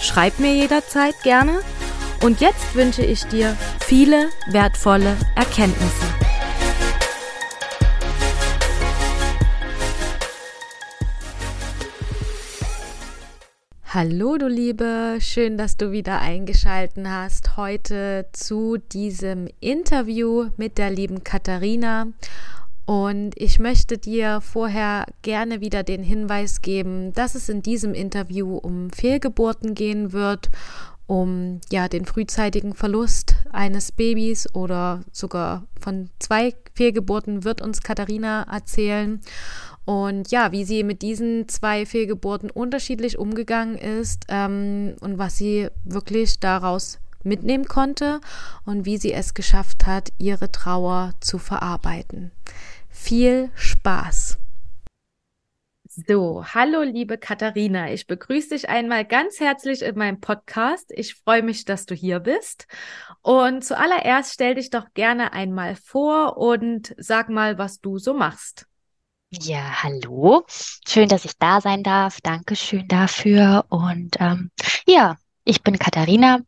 Schreib mir jederzeit gerne. Und jetzt wünsche ich dir viele wertvolle Erkenntnisse. Hallo du Liebe, schön, dass du wieder eingeschalten hast heute zu diesem Interview mit der lieben Katharina. Und ich möchte dir vorher gerne wieder den Hinweis geben, dass es in diesem Interview um Fehlgeburten gehen wird, um ja den frühzeitigen Verlust eines Babys oder sogar von zwei Fehlgeburten wird uns Katharina erzählen. Und ja, wie sie mit diesen zwei Fehlgeburten unterschiedlich umgegangen ist ähm, und was sie wirklich daraus mitnehmen konnte und wie sie es geschafft hat, ihre Trauer zu verarbeiten. Viel Spaß! So, hallo liebe Katharina, ich begrüße dich einmal ganz herzlich in meinem Podcast. Ich freue mich, dass du hier bist. Und zuallererst stell dich doch gerne einmal vor und sag mal, was du so machst. Ja, hallo. Schön, dass ich da sein darf. Dankeschön dafür. Und ähm, ja, ich bin Katharina.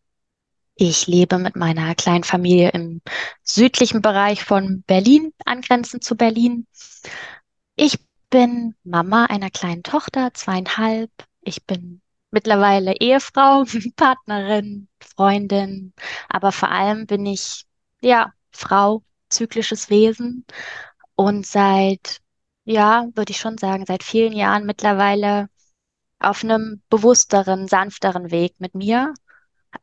Ich lebe mit meiner kleinen Familie im südlichen Bereich von Berlin, angrenzend zu Berlin. Ich bin Mama einer kleinen Tochter, zweieinhalb. Ich bin mittlerweile Ehefrau, Partnerin, Freundin, aber vor allem bin ich, ja, Frau, zyklisches Wesen und seit ja, würde ich schon sagen, seit vielen Jahren mittlerweile auf einem bewussteren, sanfteren Weg mit mir.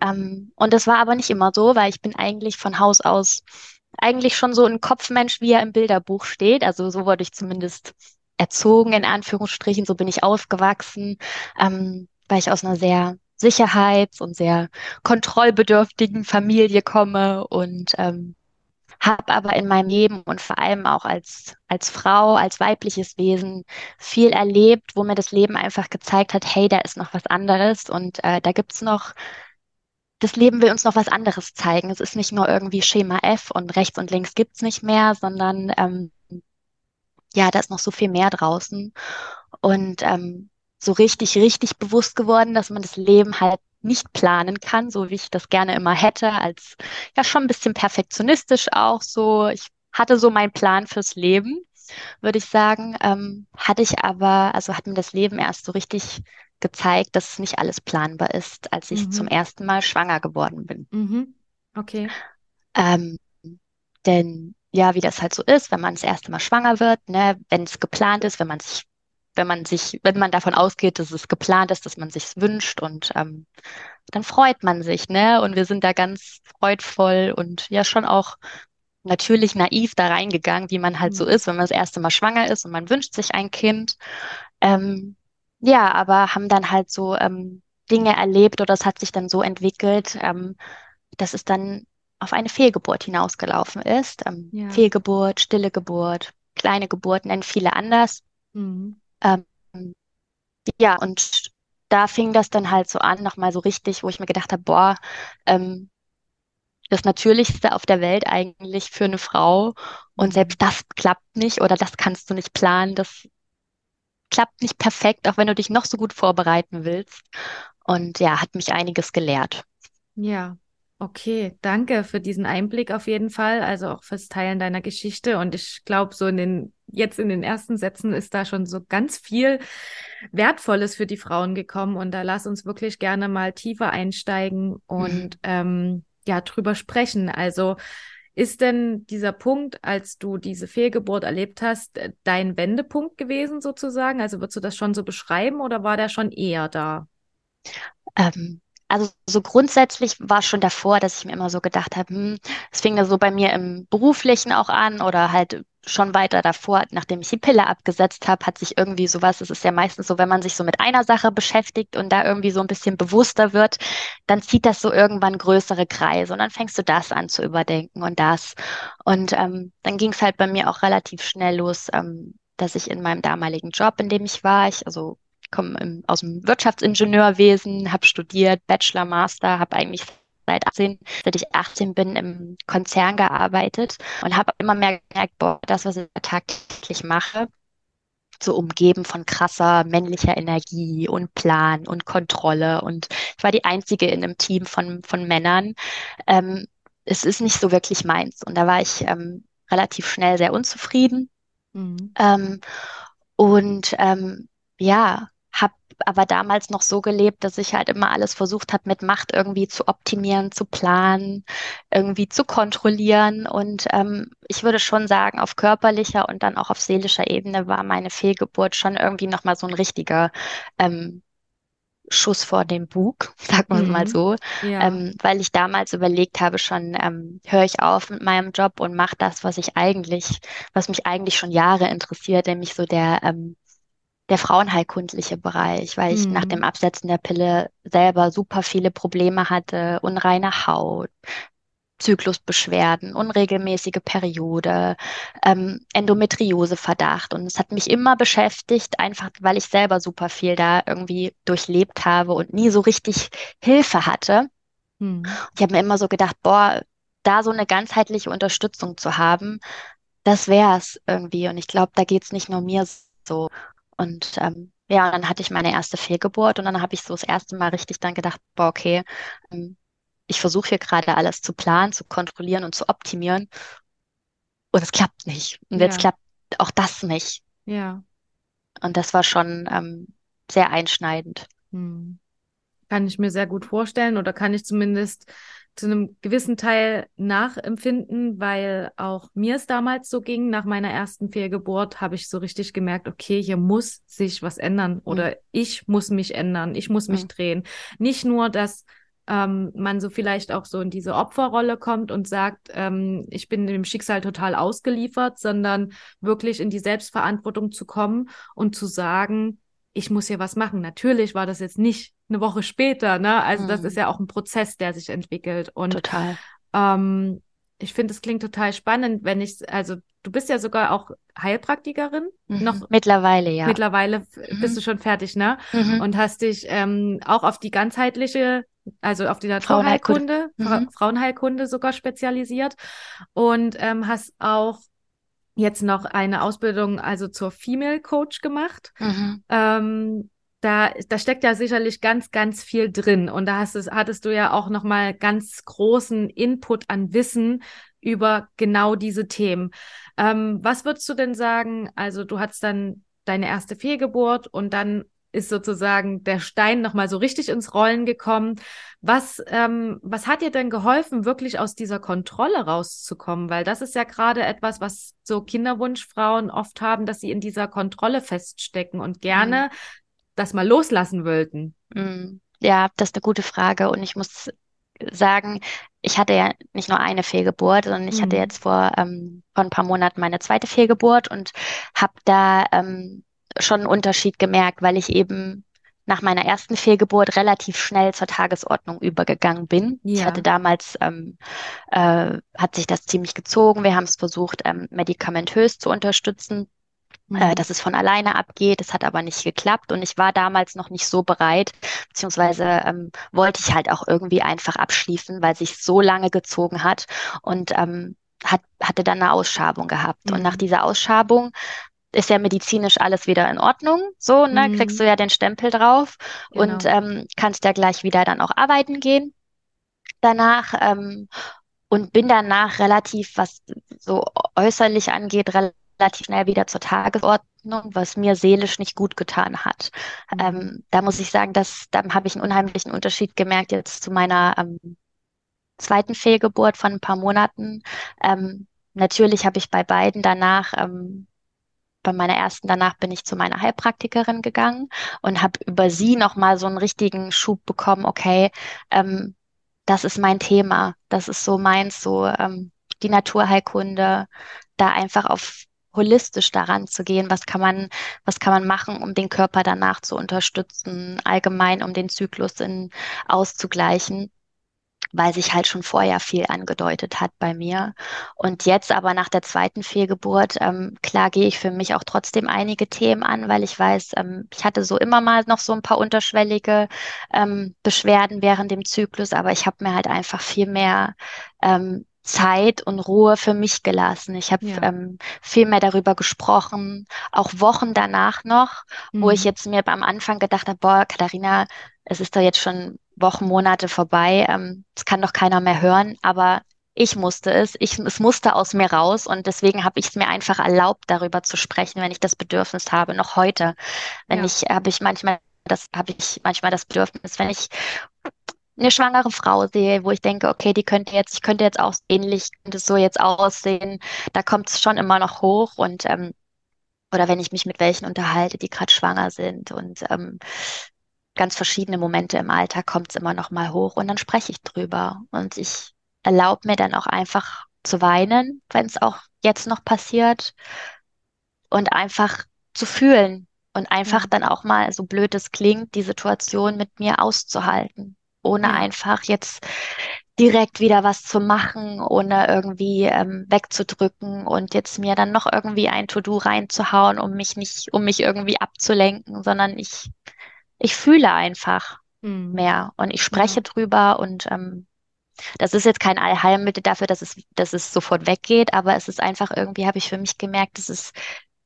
Ähm, und das war aber nicht immer so, weil ich bin eigentlich von Haus aus eigentlich schon so ein Kopfmensch, wie er im Bilderbuch steht. Also so wurde ich zumindest erzogen, in Anführungsstrichen, so bin ich aufgewachsen, ähm, weil ich aus einer sehr sicherheits- und sehr kontrollbedürftigen Familie komme und ähm, habe aber in meinem Leben und vor allem auch als, als Frau, als weibliches Wesen viel erlebt, wo mir das Leben einfach gezeigt hat, hey, da ist noch was anderes und äh, da gibt's noch, das Leben will uns noch was anderes zeigen. Es ist nicht nur irgendwie Schema F und rechts und links gibt's nicht mehr, sondern ähm, ja, da ist noch so viel mehr draußen. Und ähm, so richtig, richtig bewusst geworden, dass man das Leben halt nicht planen kann, so wie ich das gerne immer hätte, als ja schon ein bisschen perfektionistisch auch so. Ich hatte so meinen Plan fürs Leben, würde ich sagen. Ähm, hatte ich aber, also hat mir das Leben erst so richtig gezeigt, dass es nicht alles planbar ist, als ich mhm. zum ersten Mal schwanger geworden bin. Mhm. Okay. Ähm, denn ja, wie das halt so ist, wenn man das erste Mal schwanger wird, ne, wenn es geplant ist, wenn man sich wenn man sich, wenn man davon ausgeht, dass es geplant ist, dass man sich wünscht und ähm, dann freut man sich, ne? Und wir sind da ganz freudvoll und ja schon auch natürlich naiv da reingegangen, wie man halt mhm. so ist, wenn man das erste Mal schwanger ist und man wünscht sich ein Kind. Ähm, ja, aber haben dann halt so ähm, Dinge erlebt oder es hat sich dann so entwickelt, ähm, dass es dann auf eine Fehlgeburt hinausgelaufen ist. Ähm, ja. Fehlgeburt, stille Geburt, kleine Geburt nennen viele anders. Mhm. Ähm, ja, und da fing das dann halt so an, nochmal so richtig, wo ich mir gedacht habe, boah, ähm, das Natürlichste auf der Welt eigentlich für eine Frau. Und selbst das klappt nicht oder das kannst du nicht planen. Das klappt nicht perfekt, auch wenn du dich noch so gut vorbereiten willst. Und ja, hat mich einiges gelehrt. Ja, Okay, danke für diesen Einblick auf jeden Fall, also auch fürs Teilen deiner Geschichte. Und ich glaube, so in den, jetzt in den ersten Sätzen ist da schon so ganz viel Wertvolles für die Frauen gekommen. Und da lass uns wirklich gerne mal tiefer einsteigen und mhm. ähm, ja, drüber sprechen. Also ist denn dieser Punkt, als du diese Fehlgeburt erlebt hast, dein Wendepunkt gewesen sozusagen? Also würdest du das schon so beschreiben oder war der schon eher da? Ähm, also so grundsätzlich war schon davor, dass ich mir immer so gedacht habe, hm, es fing da so bei mir im Beruflichen auch an oder halt schon weiter davor, nachdem ich die Pille abgesetzt habe, hat sich irgendwie sowas, es ist ja meistens so, wenn man sich so mit einer Sache beschäftigt und da irgendwie so ein bisschen bewusster wird, dann zieht das so irgendwann größere Kreise und dann fängst du das an zu überdenken und das. Und ähm, dann ging es halt bei mir auch relativ schnell los, ähm, dass ich in meinem damaligen Job, in dem ich war, ich also komme aus dem Wirtschaftsingenieurwesen, habe studiert, Bachelor, Master, habe eigentlich seit 18, seit ich 18 bin, im Konzern gearbeitet und habe immer mehr gemerkt, boah, das, was ich tagtäglich mache, so umgeben von krasser männlicher Energie und Plan und Kontrolle. Und ich war die einzige in einem Team von, von Männern. Ähm, es ist nicht so wirklich meins. Und da war ich ähm, relativ schnell sehr unzufrieden. Mhm. Ähm, und ähm, ja, aber damals noch so gelebt, dass ich halt immer alles versucht habe, mit Macht irgendwie zu optimieren, zu planen, irgendwie zu kontrollieren. Und ähm, ich würde schon sagen, auf körperlicher und dann auch auf seelischer Ebene war meine Fehlgeburt schon irgendwie nochmal so ein richtiger ähm, Schuss vor den Bug, sagen wir mhm. mal so, ja. ähm, weil ich damals überlegt habe schon, ähm, höre ich auf mit meinem Job und mache das, was ich eigentlich, was mich eigentlich schon Jahre interessiert, nämlich so der ähm, der frauenheilkundliche Bereich, weil ich mhm. nach dem Absetzen der Pille selber super viele Probleme hatte, unreine Haut, Zyklusbeschwerden, unregelmäßige Periode, ähm, Endometrioseverdacht. Und es hat mich immer beschäftigt, einfach weil ich selber super viel da irgendwie durchlebt habe und nie so richtig Hilfe hatte. Mhm. Ich habe mir immer so gedacht, boah, da so eine ganzheitliche Unterstützung zu haben, das wäre es irgendwie. Und ich glaube, da geht es nicht nur mir so. Und ähm, ja, dann hatte ich meine erste Fehlgeburt und dann habe ich so das erste Mal richtig dann gedacht, boah, okay, ähm, ich versuche hier gerade alles zu planen, zu kontrollieren und zu optimieren. Und es klappt nicht. Und ja. jetzt klappt auch das nicht. Ja. Und das war schon ähm, sehr einschneidend. Hm. Kann ich mir sehr gut vorstellen oder kann ich zumindest zu einem gewissen Teil nachempfinden, weil auch mir es damals so ging. Nach meiner ersten Fehlgeburt habe ich so richtig gemerkt, okay, hier muss sich was ändern oder mhm. ich muss mich ändern, ich muss mich mhm. drehen. Nicht nur, dass ähm, man so vielleicht auch so in diese Opferrolle kommt und sagt, ähm, ich bin dem Schicksal total ausgeliefert, sondern wirklich in die Selbstverantwortung zu kommen und zu sagen, ich muss hier was machen. Natürlich war das jetzt nicht eine Woche später, ne? Also mhm. das ist mhm. ja auch ein Prozess, der sich entwickelt. Und total. Ähm, ich finde, es klingt total spannend, wenn ich, also du bist ja sogar auch Heilpraktikerin. Mhm. Noch mittlerweile, ja. Mittlerweile mhm. bist du schon fertig, ne? Mhm. Und hast dich ähm, auch auf die ganzheitliche, also auf die Naturheilkunde, Frauenheilkunde, mhm. Frauenheilkunde sogar spezialisiert und ähm, hast auch jetzt noch eine Ausbildung also zur Female Coach gemacht. Mhm. Ähm, da, da steckt ja sicherlich ganz, ganz viel drin. Und da hast es, hattest du ja auch nochmal ganz großen Input an Wissen über genau diese Themen. Ähm, was würdest du denn sagen? Also, du hattest dann deine erste Fehlgeburt und dann ist sozusagen der Stein nochmal so richtig ins Rollen gekommen. Was, ähm, was hat dir denn geholfen, wirklich aus dieser Kontrolle rauszukommen? Weil das ist ja gerade etwas, was so Kinderwunschfrauen oft haben, dass sie in dieser Kontrolle feststecken und gerne mhm. Das mal loslassen wollten. Mhm. Ja, das ist eine gute Frage. Und ich muss sagen, ich hatte ja nicht nur eine Fehlgeburt, sondern ich mhm. hatte jetzt vor, ähm, vor ein paar Monaten meine zweite Fehlgeburt und habe da ähm, schon einen Unterschied gemerkt, weil ich eben nach meiner ersten Fehlgeburt relativ schnell zur Tagesordnung übergegangen bin. Ja. Ich hatte damals, ähm, äh, hat sich das ziemlich gezogen. Wir haben es versucht, ähm, medikamentös zu unterstützen, äh, mhm. dass es von alleine abgeht. Es hat aber nicht geklappt und ich war damals noch nicht so bereit, beziehungsweise ähm, wollte ich halt auch irgendwie einfach abschließen, weil sich so lange gezogen hat und ähm, hat, hatte dann eine Ausschabung gehabt. Mhm. Und nach dieser Ausschabung ist ja medizinisch alles wieder in Ordnung. So, ne, mhm. kriegst du ja den Stempel drauf genau. und ähm, kannst ja gleich wieder dann auch arbeiten gehen danach. Ähm, und bin danach relativ, was so äußerlich angeht, relativ schnell wieder zur Tagesordnung, was mir seelisch nicht gut getan hat. Mhm. Ähm, da muss ich sagen, dass da habe ich einen unheimlichen Unterschied gemerkt jetzt zu meiner ähm, zweiten Fehlgeburt von ein paar Monaten. Ähm, natürlich habe ich bei beiden danach ähm, bei meiner ersten danach bin ich zu meiner Heilpraktikerin gegangen und habe über sie nochmal so einen richtigen Schub bekommen, okay, ähm, das ist mein Thema, das ist so meins, so ähm, die Naturheilkunde, da einfach auf holistisch daran zu gehen. Was kann man, was kann man machen, um den Körper danach zu unterstützen, allgemein um den Zyklus in, auszugleichen weil sich halt schon vorher viel angedeutet hat bei mir. Und jetzt aber nach der zweiten Fehlgeburt, ähm, klar gehe ich für mich auch trotzdem einige Themen an, weil ich weiß, ähm, ich hatte so immer mal noch so ein paar unterschwellige ähm, Beschwerden während dem Zyklus, aber ich habe mir halt einfach viel mehr ähm, Zeit und Ruhe für mich gelassen. Ich habe ja. ähm, viel mehr darüber gesprochen, auch Wochen danach noch, mhm. wo ich mhm. jetzt mir am Anfang gedacht habe, boah, Katharina, es ist doch jetzt schon Wochen, Monate vorbei. Ähm, das kann doch keiner mehr hören, aber ich musste es. Ich, es musste aus mir raus und deswegen habe ich es mir einfach erlaubt, darüber zu sprechen, wenn ich das Bedürfnis habe, noch heute. Wenn ja. ich, habe ich manchmal das, habe ich manchmal das Bedürfnis, wenn ich eine schwangere Frau sehe, wo ich denke, okay, die könnte jetzt, ich könnte jetzt auch ähnlich, könnte so jetzt aussehen, da kommt es schon immer noch hoch und ähm, oder wenn ich mich mit welchen unterhalte, die gerade schwanger sind und ähm, ganz verschiedene Momente im Alltag kommt es immer noch mal hoch und dann spreche ich drüber. Und ich erlaube mir dann auch einfach zu weinen, wenn es auch jetzt noch passiert und einfach zu fühlen und einfach ja. dann auch mal, so blöd es klingt, die Situation mit mir auszuhalten, ohne ja. einfach jetzt direkt wieder was zu machen, ohne irgendwie ähm, wegzudrücken und jetzt mir dann noch irgendwie ein To-Do reinzuhauen, um mich nicht, um mich irgendwie abzulenken, sondern ich ich fühle einfach mhm. mehr und ich spreche ja. drüber und ähm, das ist jetzt kein Allheilmittel dafür, dass es, dass es sofort weggeht, aber es ist einfach irgendwie, habe ich für mich gemerkt, es ist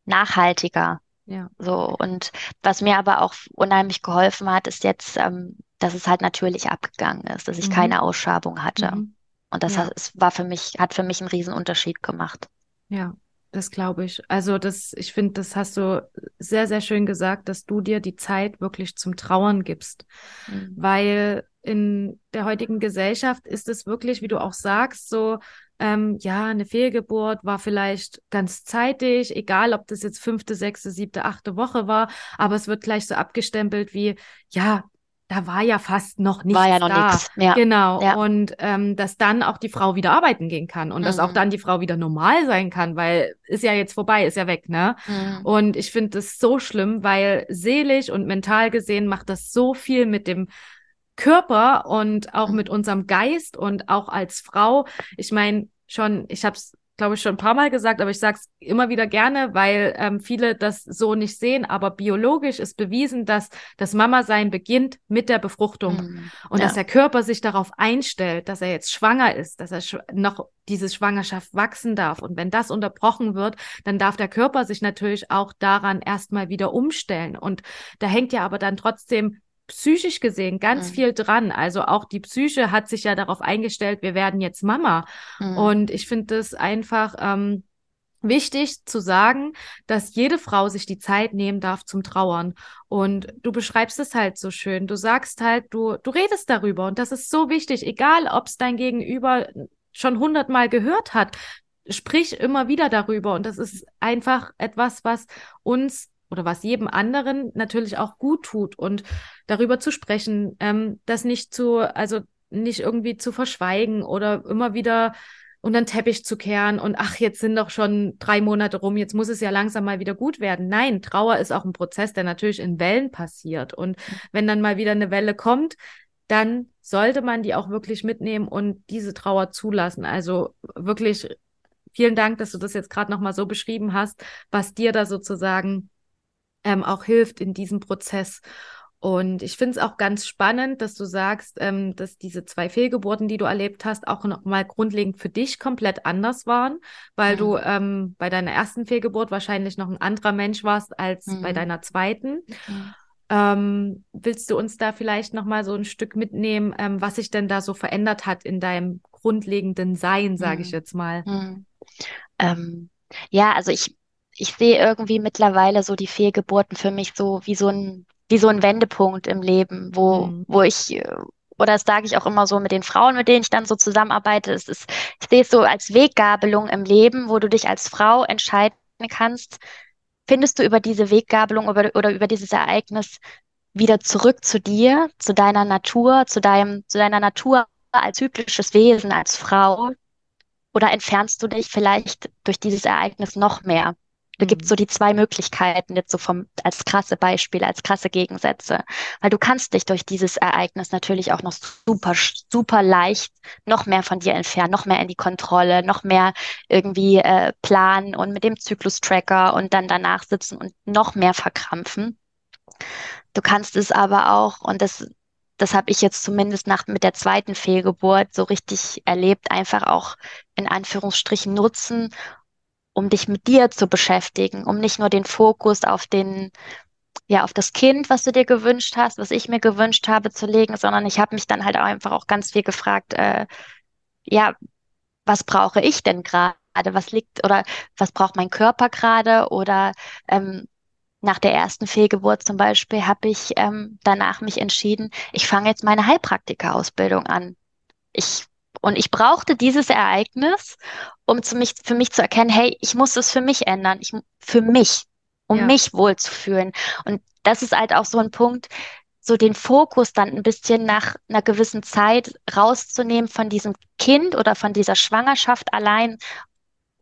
nachhaltiger. Ja. So, und was mir aber auch unheimlich geholfen hat, ist jetzt, ähm, dass es halt natürlich abgegangen ist, dass ich mhm. keine Ausschabung hatte. Mhm. Und das ja. hat, war für mich, hat für mich einen riesen Unterschied gemacht. Ja, das glaube ich. Also das, ich finde, das hast du sehr, sehr schön gesagt, dass du dir die Zeit wirklich zum Trauern gibst. Mhm. Weil in der heutigen Gesellschaft ist es wirklich, wie du auch sagst, so, ähm, ja, eine Fehlgeburt war vielleicht ganz zeitig, egal ob das jetzt fünfte, sechste, siebte, achte Woche war, aber es wird gleich so abgestempelt wie, ja, da war ja fast noch nichts war ja noch. Nix. Ja. Genau. Ja. Und ähm, dass dann auch die Frau wieder arbeiten gehen kann und mhm. dass auch mhm. dann die Frau wieder normal sein kann, weil ist ja jetzt vorbei, ist ja weg, ne? Mhm. Und ich finde das so schlimm, weil seelisch und mental gesehen macht das so viel mit dem Körper und auch mhm. mit unserem Geist und auch als Frau. Ich meine, schon, ich habe es glaube ich, schon ein paar Mal gesagt, aber ich sage es immer wieder gerne, weil ähm, viele das so nicht sehen. Aber biologisch ist bewiesen, dass das Mama-Sein beginnt mit der Befruchtung mhm. und ja. dass der Körper sich darauf einstellt, dass er jetzt schwanger ist, dass er sch noch diese Schwangerschaft wachsen darf. Und wenn das unterbrochen wird, dann darf der Körper sich natürlich auch daran erstmal wieder umstellen. Und da hängt ja aber dann trotzdem psychisch gesehen ganz mhm. viel dran. Also auch die Psyche hat sich ja darauf eingestellt, wir werden jetzt Mama. Mhm. Und ich finde es einfach ähm, wichtig zu sagen, dass jede Frau sich die Zeit nehmen darf zum Trauern. Und du beschreibst es halt so schön. Du sagst halt, du, du redest darüber. Und das ist so wichtig, egal ob es dein Gegenüber schon hundertmal gehört hat. Sprich immer wieder darüber. Und das ist einfach etwas, was uns oder was jedem anderen natürlich auch gut tut und darüber zu sprechen, ähm, das nicht zu, also nicht irgendwie zu verschweigen oder immer wieder unter den Teppich zu kehren und ach, jetzt sind doch schon drei Monate rum, jetzt muss es ja langsam mal wieder gut werden. Nein, Trauer ist auch ein Prozess, der natürlich in Wellen passiert. Und wenn dann mal wieder eine Welle kommt, dann sollte man die auch wirklich mitnehmen und diese Trauer zulassen. Also wirklich vielen Dank, dass du das jetzt gerade nochmal so beschrieben hast, was dir da sozusagen ähm, auch hilft in diesem Prozess. Und ich finde es auch ganz spannend, dass du sagst, ähm, dass diese zwei Fehlgeburten, die du erlebt hast, auch nochmal grundlegend für dich komplett anders waren, weil mhm. du ähm, bei deiner ersten Fehlgeburt wahrscheinlich noch ein anderer Mensch warst als mhm. bei deiner zweiten. Mhm. Ähm, willst du uns da vielleicht nochmal so ein Stück mitnehmen, ähm, was sich denn da so verändert hat in deinem grundlegenden Sein, sage ich mhm. jetzt mal? Mhm. Ähm, ja, also ich ich sehe irgendwie mittlerweile so die Fehlgeburten für mich so wie so ein, wie so ein Wendepunkt im Leben, wo, mhm. wo ich, oder das sage ich auch immer so mit den Frauen, mit denen ich dann so zusammenarbeite, es ist, ich sehe es so als Weggabelung im Leben, wo du dich als Frau entscheiden kannst, findest du über diese Weggabelung oder, oder über dieses Ereignis wieder zurück zu dir, zu deiner Natur, zu deinem, zu deiner Natur als typisches Wesen, als Frau? Oder entfernst du dich vielleicht durch dieses Ereignis noch mehr? Da gibt es so die zwei Möglichkeiten, jetzt so vom, als krasse Beispiele, als krasse Gegensätze. Weil du kannst dich durch dieses Ereignis natürlich auch noch super, super leicht noch mehr von dir entfernen, noch mehr in die Kontrolle, noch mehr irgendwie äh, planen und mit dem Zyklus-Tracker und dann danach sitzen und noch mehr verkrampfen. Du kannst es aber auch, und das, das habe ich jetzt zumindest nach, mit der zweiten Fehlgeburt so richtig erlebt, einfach auch in Anführungsstrichen nutzen, um dich mit dir zu beschäftigen, um nicht nur den Fokus auf den, ja, auf das Kind, was du dir gewünscht hast, was ich mir gewünscht habe zu legen, sondern ich habe mich dann halt auch einfach auch ganz viel gefragt, äh, ja, was brauche ich denn gerade? Was liegt oder was braucht mein Körper gerade? Oder ähm, nach der ersten Fehlgeburt zum Beispiel habe ich ähm, danach mich entschieden, ich fange jetzt meine Heilpraktika-Ausbildung an. Ich und ich brauchte dieses Ereignis, um zu mich, für mich zu erkennen, hey, ich muss es für mich ändern, ich, für mich, um ja. mich wohlzufühlen. Und das ist halt auch so ein Punkt, so den Fokus dann ein bisschen nach einer gewissen Zeit rauszunehmen von diesem Kind oder von dieser Schwangerschaft allein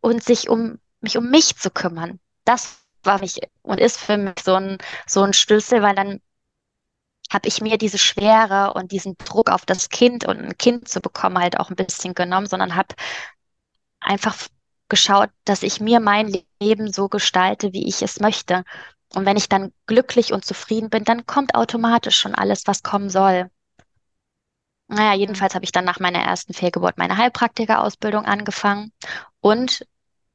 und sich um mich um mich zu kümmern. Das war mich und ist für mich so ein, so ein Schlüssel, weil dann habe ich mir diese Schwere und diesen Druck auf das Kind und ein Kind zu bekommen halt auch ein bisschen genommen, sondern habe einfach geschaut, dass ich mir mein Leben so gestalte, wie ich es möchte. Und wenn ich dann glücklich und zufrieden bin, dann kommt automatisch schon alles, was kommen soll. Naja, jedenfalls habe ich dann nach meiner ersten Fehlgeburt meine Heilpraktikerausbildung angefangen und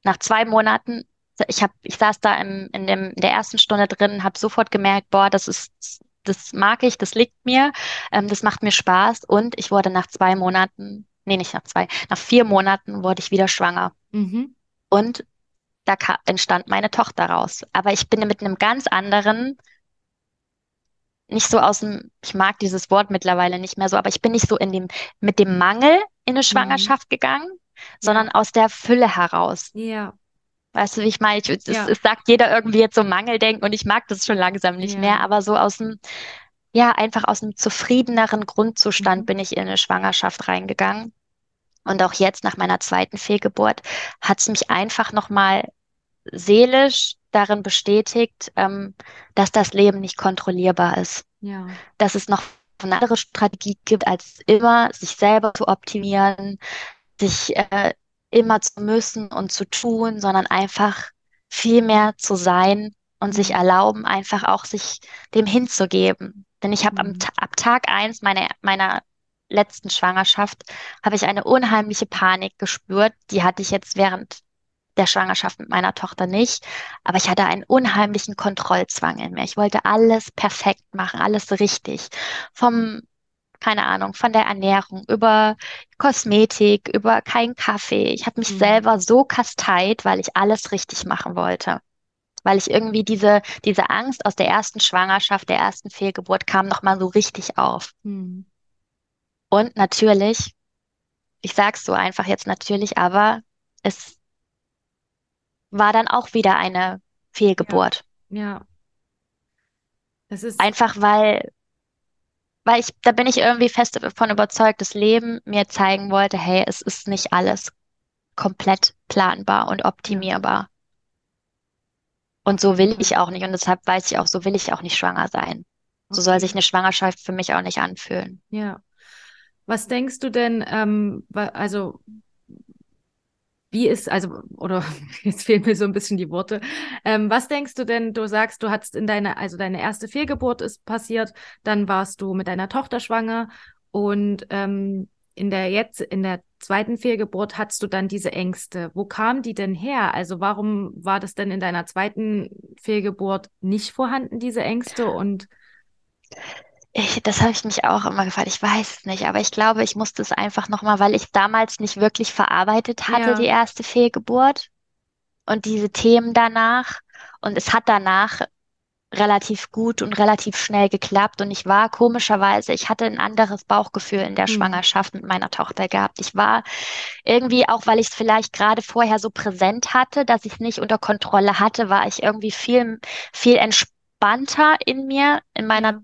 nach zwei Monaten, ich habe, ich saß da im, in, dem, in der ersten Stunde drin, habe sofort gemerkt, boah, das ist das mag ich, das liegt mir, ähm, das macht mir Spaß und ich wurde nach zwei Monaten, nee, nicht nach zwei, nach vier Monaten wurde ich wieder schwanger. Mhm. Und da entstand meine Tochter raus. Aber ich bin mit einem ganz anderen, nicht so aus dem, ich mag dieses Wort mittlerweile nicht mehr so, aber ich bin nicht so in dem, mit dem Mangel in eine mhm. Schwangerschaft mhm. gegangen, sondern aus der Fülle heraus. Ja. Weißt du, wie ich meine? Ich, es, ja. es, sagt jeder irgendwie jetzt so Mangeldenken und ich mag das schon langsam nicht ja. mehr, aber so aus dem, ja, einfach aus einem zufriedeneren Grundzustand mhm. bin ich in eine Schwangerschaft reingegangen. Und auch jetzt nach meiner zweiten Fehlgeburt hat es mich einfach nochmal seelisch darin bestätigt, ähm, dass das Leben nicht kontrollierbar ist. Ja. Dass es noch eine andere Strategie gibt, als immer sich selber zu optimieren, sich äh, immer zu müssen und zu tun, sondern einfach viel mehr zu sein und sich erlauben, einfach auch sich dem hinzugeben. Denn ich habe mhm. ab Tag eins meiner, meiner letzten Schwangerschaft, habe ich eine unheimliche Panik gespürt. Die hatte ich jetzt während der Schwangerschaft mit meiner Tochter nicht, aber ich hatte einen unheimlichen Kontrollzwang in mir. Ich wollte alles perfekt machen, alles richtig. Vom keine Ahnung, von der Ernährung, über Kosmetik, über keinen Kaffee. Ich habe mich mhm. selber so kasteit, weil ich alles richtig machen wollte. Weil ich irgendwie diese, diese Angst aus der ersten Schwangerschaft, der ersten Fehlgeburt kam nochmal so richtig auf. Mhm. Und natürlich, ich sag's so einfach jetzt natürlich, aber es war dann auch wieder eine Fehlgeburt. Ja. ja. Das ist einfach weil weil ich, da bin ich irgendwie fest davon überzeugt, das Leben mir zeigen wollte, hey, es ist nicht alles komplett planbar und optimierbar. Und so will ich auch nicht. Und deshalb weiß ich auch, so will ich auch nicht schwanger sein. So soll sich eine Schwangerschaft für mich auch nicht anfühlen. Ja. Was denkst du denn, ähm, also wie ist, also, oder jetzt fehlen mir so ein bisschen die Worte. Ähm, was denkst du denn, du sagst, du hattest in deiner, also deine erste Fehlgeburt ist passiert, dann warst du mit deiner Tochter schwanger und ähm, in der jetzt, in der zweiten Fehlgeburt hattest du dann diese Ängste. Wo kamen die denn her? Also warum war das denn in deiner zweiten Fehlgeburt nicht vorhanden, diese Ängste und ich, das habe ich mich auch immer gefragt. Ich weiß es nicht, aber ich glaube, ich musste es einfach nochmal, weil ich damals nicht wirklich verarbeitet hatte, ja. die erste Fehlgeburt und diese Themen danach. Und es hat danach relativ gut und relativ schnell geklappt. Und ich war komischerweise, ich hatte ein anderes Bauchgefühl in der mhm. Schwangerschaft mit meiner Tochter gehabt. Ich war irgendwie, auch weil ich es vielleicht gerade vorher so präsent hatte, dass ich es nicht unter Kontrolle hatte, war ich irgendwie viel, viel entspannter in mir, in meiner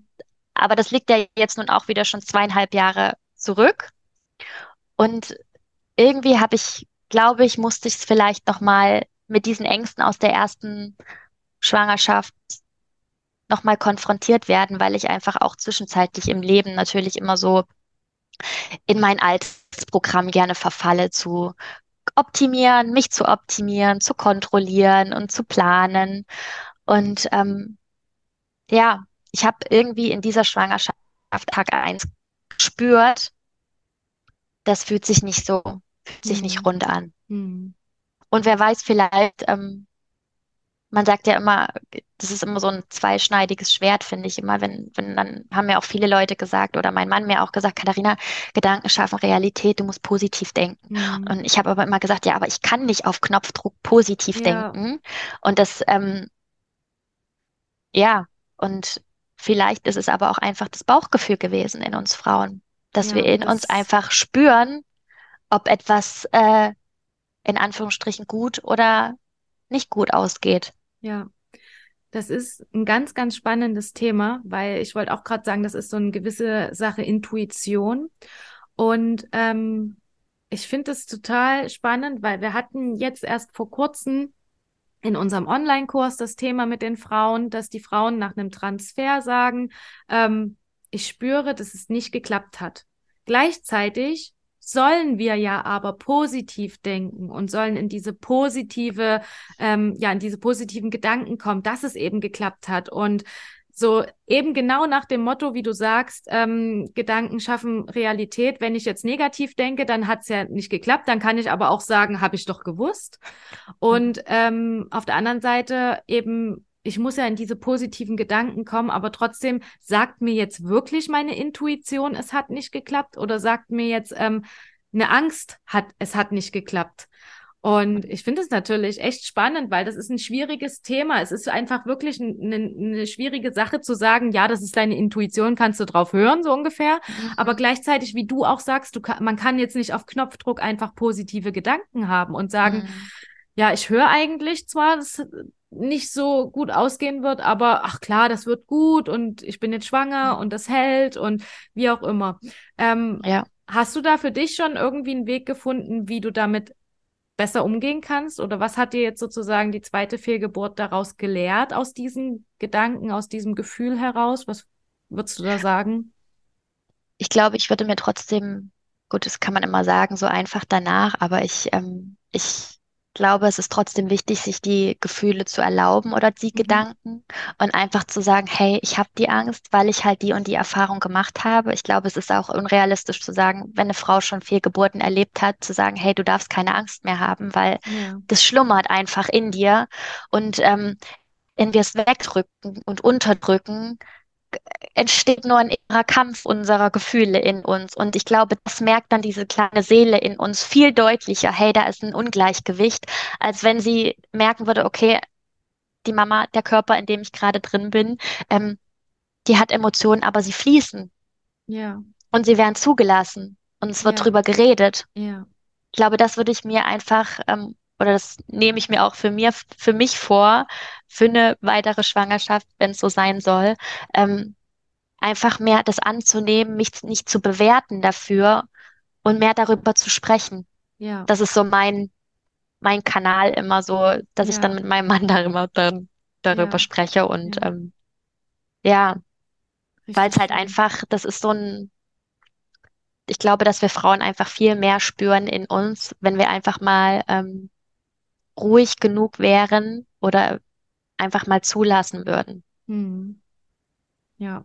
aber das liegt ja jetzt nun auch wieder schon zweieinhalb Jahre zurück. Und irgendwie habe ich, glaube ich, musste ich es vielleicht nochmal mit diesen Ängsten aus der ersten Schwangerschaft nochmal konfrontiert werden, weil ich einfach auch zwischenzeitlich im Leben natürlich immer so in mein altes Programm gerne verfalle zu optimieren, mich zu optimieren, zu kontrollieren und zu planen. Und ähm, ja, ich habe irgendwie in dieser Schwangerschaft Tag eins gespürt, das fühlt sich nicht so, fühlt sich nicht mhm. rund an. Mhm. Und wer weiß, vielleicht ähm, man sagt ja immer, das ist immer so ein zweischneidiges Schwert, finde ich immer, wenn, wenn dann haben mir auch viele Leute gesagt oder mein Mann mir auch gesagt, Katharina, Gedanken schaffen Realität, du musst positiv denken. Mhm. Und ich habe aber immer gesagt, ja, aber ich kann nicht auf Knopfdruck positiv ja. denken. Und das, ähm, ja, und vielleicht ist es aber auch einfach das Bauchgefühl gewesen in uns Frauen, dass ja, wir in uns einfach spüren, ob etwas äh, in Anführungsstrichen gut oder nicht gut ausgeht. Ja. Das ist ein ganz, ganz spannendes Thema, weil ich wollte auch gerade sagen, das ist so eine gewisse Sache Intuition. Und ähm, ich finde es total spannend, weil wir hatten jetzt erst vor kurzem in unserem Online-Kurs das Thema mit den Frauen, dass die Frauen nach einem Transfer sagen, ähm, ich spüre, dass es nicht geklappt hat. Gleichzeitig sollen wir ja aber positiv denken und sollen in diese positive, ähm, ja, in diese positiven Gedanken kommen, dass es eben geklappt hat. Und so eben genau nach dem Motto, wie du sagst, ähm, Gedanken schaffen Realität. Wenn ich jetzt negativ denke, dann hat es ja nicht geklappt. Dann kann ich aber auch sagen, habe ich doch gewusst. Und ähm, auf der anderen Seite eben ich muss ja in diese positiven Gedanken kommen, aber trotzdem sagt mir jetzt wirklich meine Intuition, es hat nicht geklappt oder sagt mir jetzt ähm, eine Angst hat, es hat nicht geklappt. Und ich finde es natürlich echt spannend, weil das ist ein schwieriges Thema. Es ist einfach wirklich eine, eine schwierige Sache zu sagen, ja, das ist deine Intuition, kannst du drauf hören, so ungefähr. Mhm. Aber gleichzeitig, wie du auch sagst, du kann, man kann jetzt nicht auf Knopfdruck einfach positive Gedanken haben und sagen, mhm. ja, ich höre eigentlich zwar, das nicht so gut ausgehen wird, aber ach klar, das wird gut und ich bin jetzt schwanger mhm. und das hält und wie auch immer. Ähm, ja. Hast du da für dich schon irgendwie einen Weg gefunden, wie du damit besser umgehen kannst? Oder was hat dir jetzt sozusagen die zweite Fehlgeburt daraus gelehrt, aus diesen Gedanken, aus diesem Gefühl heraus? Was würdest du da sagen? Ich glaube, ich würde mir trotzdem, gut, das kann man immer sagen, so einfach danach, aber ich, ähm, ich glaube, es ist trotzdem wichtig, sich die Gefühle zu erlauben oder die mhm. Gedanken und einfach zu sagen, hey, ich habe die Angst, weil ich halt die und die Erfahrung gemacht habe. Ich glaube, es ist auch unrealistisch zu sagen, wenn eine Frau schon vier Geburten erlebt hat, zu sagen, hey, du darfst keine Angst mehr haben, weil ja. das schlummert einfach in dir. Und ähm, wenn wir es wegdrücken und unterdrücken, entsteht nur ein innerer Kampf unserer Gefühle in uns. Und ich glaube, das merkt dann diese kleine Seele in uns viel deutlicher. Hey, da ist ein Ungleichgewicht, als wenn sie merken würde, okay, die Mama, der Körper, in dem ich gerade drin bin, ähm, die hat Emotionen, aber sie fließen. Ja. Und sie werden zugelassen. Und es wird ja. drüber geredet. Ja. Ich glaube, das würde ich mir einfach, ähm, oder das nehme ich mir auch für mir, für mich vor, für eine weitere Schwangerschaft, wenn es so sein soll, ähm, einfach mehr das anzunehmen, mich nicht zu bewerten dafür und mehr darüber zu sprechen. Ja. Das ist so mein, mein Kanal immer so, dass ja. ich dann mit meinem Mann darüber, dann, darüber ja. spreche und ja, ähm, ja weil es halt einfach, das ist so ein, ich glaube, dass wir Frauen einfach viel mehr spüren in uns, wenn wir einfach mal ähm, ruhig genug wären oder einfach mal zulassen würden. Hm. Ja.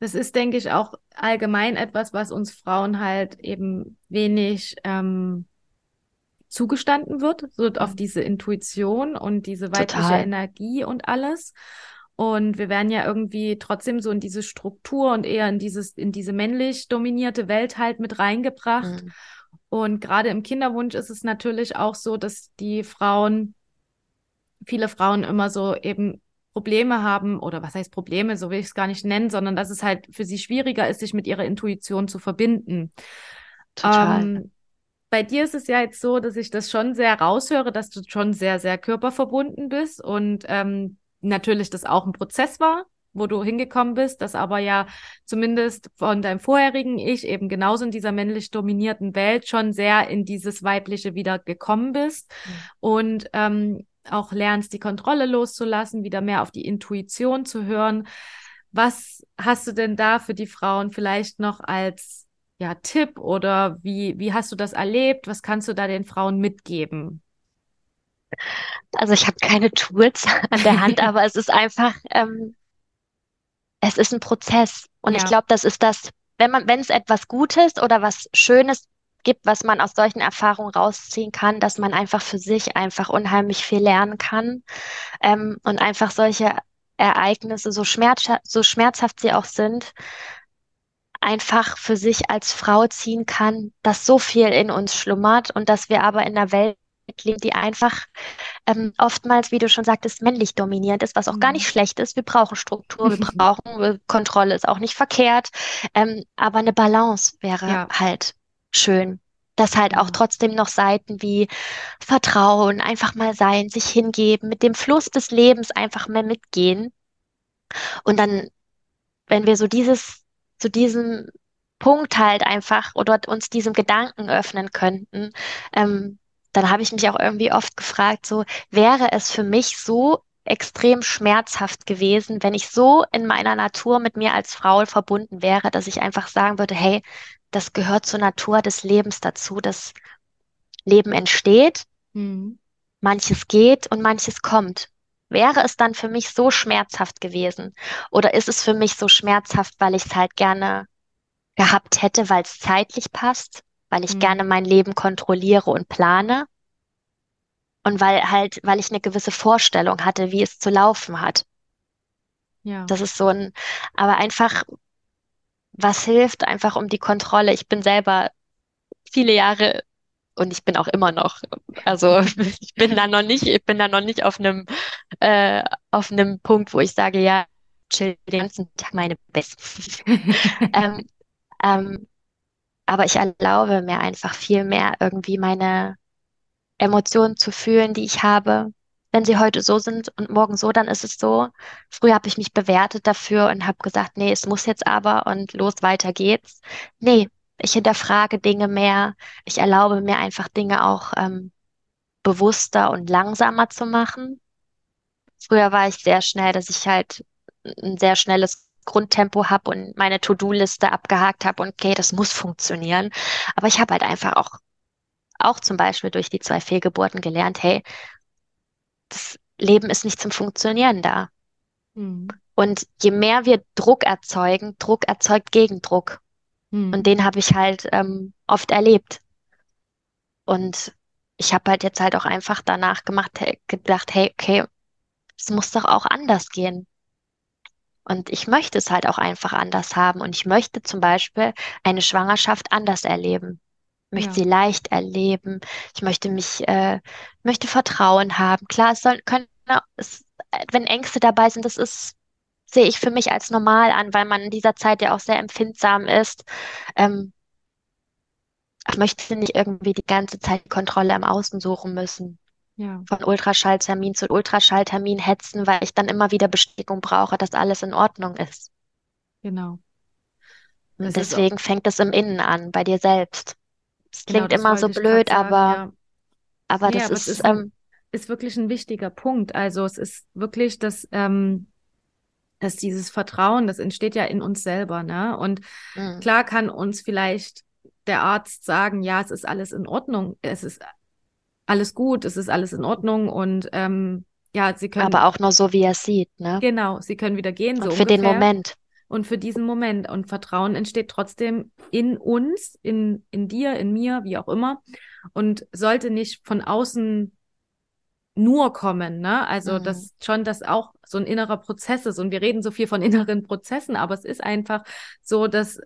Das ist, denke ich, auch allgemein etwas, was uns Frauen halt eben wenig ähm, zugestanden wird, so auf mhm. diese Intuition und diese weibliche Total. Energie und alles. Und wir werden ja irgendwie trotzdem so in diese Struktur und eher in dieses, in diese männlich dominierte Welt halt mit reingebracht. Mhm. Und gerade im Kinderwunsch ist es natürlich auch so, dass die Frauen, viele Frauen immer so eben Probleme haben, oder was heißt Probleme, so will ich es gar nicht nennen, sondern dass es halt für sie schwieriger ist, sich mit ihrer Intuition zu verbinden. Total. Ähm, bei dir ist es ja jetzt so, dass ich das schon sehr raushöre, dass du schon sehr, sehr körperverbunden bist und ähm, natürlich das auch ein Prozess war, wo du hingekommen bist, das aber ja zumindest von deinem vorherigen Ich eben genauso in dieser männlich dominierten Welt schon sehr in dieses Weibliche wieder gekommen bist mhm. und ähm, auch lernst, die Kontrolle loszulassen, wieder mehr auf die Intuition zu hören. Was hast du denn da für die Frauen vielleicht noch als ja, Tipp oder wie, wie hast du das erlebt? Was kannst du da den Frauen mitgeben? Also ich habe keine Tools an der Hand, aber es ist einfach, ähm, es ist ein Prozess. Und ja. ich glaube, das ist das, wenn man, wenn es etwas Gutes oder was Schönes gibt, was man aus solchen Erfahrungen rausziehen kann, dass man einfach für sich einfach unheimlich viel lernen kann ähm, und einfach solche Ereignisse, so, schmerz so schmerzhaft sie auch sind, einfach für sich als Frau ziehen kann, dass so viel in uns schlummert und dass wir aber in einer Welt leben, die einfach ähm, oftmals, wie du schon sagtest, männlich dominierend ist, was auch mhm. gar nicht schlecht ist. Wir brauchen Struktur, wir brauchen äh, Kontrolle, ist auch nicht verkehrt. Ähm, aber eine Balance wäre ja. halt schön. Dass halt auch trotzdem noch Seiten wie Vertrauen, einfach mal sein, sich hingeben, mit dem Fluss des Lebens einfach mal mitgehen. Und dann, wenn wir so dieses, zu diesem Punkt halt einfach oder uns diesem Gedanken öffnen könnten, ähm, dann habe ich mich auch irgendwie oft gefragt, so wäre es für mich so extrem schmerzhaft gewesen, wenn ich so in meiner Natur mit mir als Frau verbunden wäre, dass ich einfach sagen würde, hey, das gehört zur Natur des Lebens dazu. Das Leben entsteht, mhm. manches geht und manches kommt. Wäre es dann für mich so schmerzhaft gewesen? Oder ist es für mich so schmerzhaft, weil ich es halt gerne gehabt hätte, weil es zeitlich passt, weil ich mhm. gerne mein Leben kontrolliere und plane? Und weil halt, weil ich eine gewisse Vorstellung hatte, wie es zu laufen hat. Ja. Das ist so ein, aber einfach, was hilft einfach um die Kontrolle. Ich bin selber viele Jahre und ich bin auch immer noch. Also ich bin da noch nicht, ich bin da noch nicht auf einem äh, auf einem Punkt, wo ich sage, ja, chill den ganzen Tag meine Best. ähm, ähm, aber ich erlaube mir einfach viel mehr irgendwie meine Emotionen zu fühlen, die ich habe, wenn sie heute so sind und morgen so, dann ist es so. Früher habe ich mich bewertet dafür und habe gesagt, nee, es muss jetzt aber und los, weiter geht's. Nee, ich hinterfrage Dinge mehr. Ich erlaube mir einfach Dinge auch ähm, bewusster und langsamer zu machen. Früher war ich sehr schnell, dass ich halt ein sehr schnelles Grundtempo habe und meine To-Do-Liste abgehakt habe und okay, das muss funktionieren. Aber ich habe halt einfach auch, auch zum Beispiel durch die zwei Fehlgeburten gelernt, hey, das Leben ist nicht zum Funktionieren da. Mhm. Und je mehr wir Druck erzeugen, Druck erzeugt Gegendruck. Mhm. Und den habe ich halt ähm, oft erlebt. Und ich habe halt jetzt halt auch einfach danach gemacht, gedacht, hey, okay, es muss doch auch anders gehen. Und ich möchte es halt auch einfach anders haben. Und ich möchte zum Beispiel eine Schwangerschaft anders erleben möchte ja. sie leicht erleben. Ich möchte mich, äh, möchte Vertrauen haben. Klar, es soll, können, es, wenn Ängste dabei sind, das ist, sehe ich für mich als normal an, weil man in dieser Zeit ja auch sehr empfindsam ist. Ähm, ich möchte nicht irgendwie die ganze Zeit Kontrolle im Außen suchen müssen. Ja. Von Ultraschalltermin zu Ultraschalltermin hetzen, weil ich dann immer wieder Bestätigung brauche, dass alles in Ordnung ist. Genau. Und deswegen fängt es im Innen an, bei dir selbst. Es genau, klingt immer so blöd, sagen, aber, ja. aber das aber ist, ist, ähm, ist, wirklich ein wichtiger Punkt. Also es ist wirklich, dass, ähm, dass dieses Vertrauen, das entsteht ja in uns selber, ne? Und mhm. klar kann uns vielleicht der Arzt sagen, ja, es ist alles in Ordnung, es ist alles gut, es ist alles in Ordnung und ähm, ja, sie können. Aber auch nur so, wie er es sieht, ne? Genau, sie können wieder gehen. Und so für ungefähr. den Moment und für diesen Moment. Und Vertrauen entsteht trotzdem in uns, in, in dir, in mir, wie auch immer. Und sollte nicht von außen nur kommen, ne? Also mhm. das schon, dass auch so ein innerer Prozess ist. Und wir reden so viel von inneren Prozessen, aber es ist einfach so, dass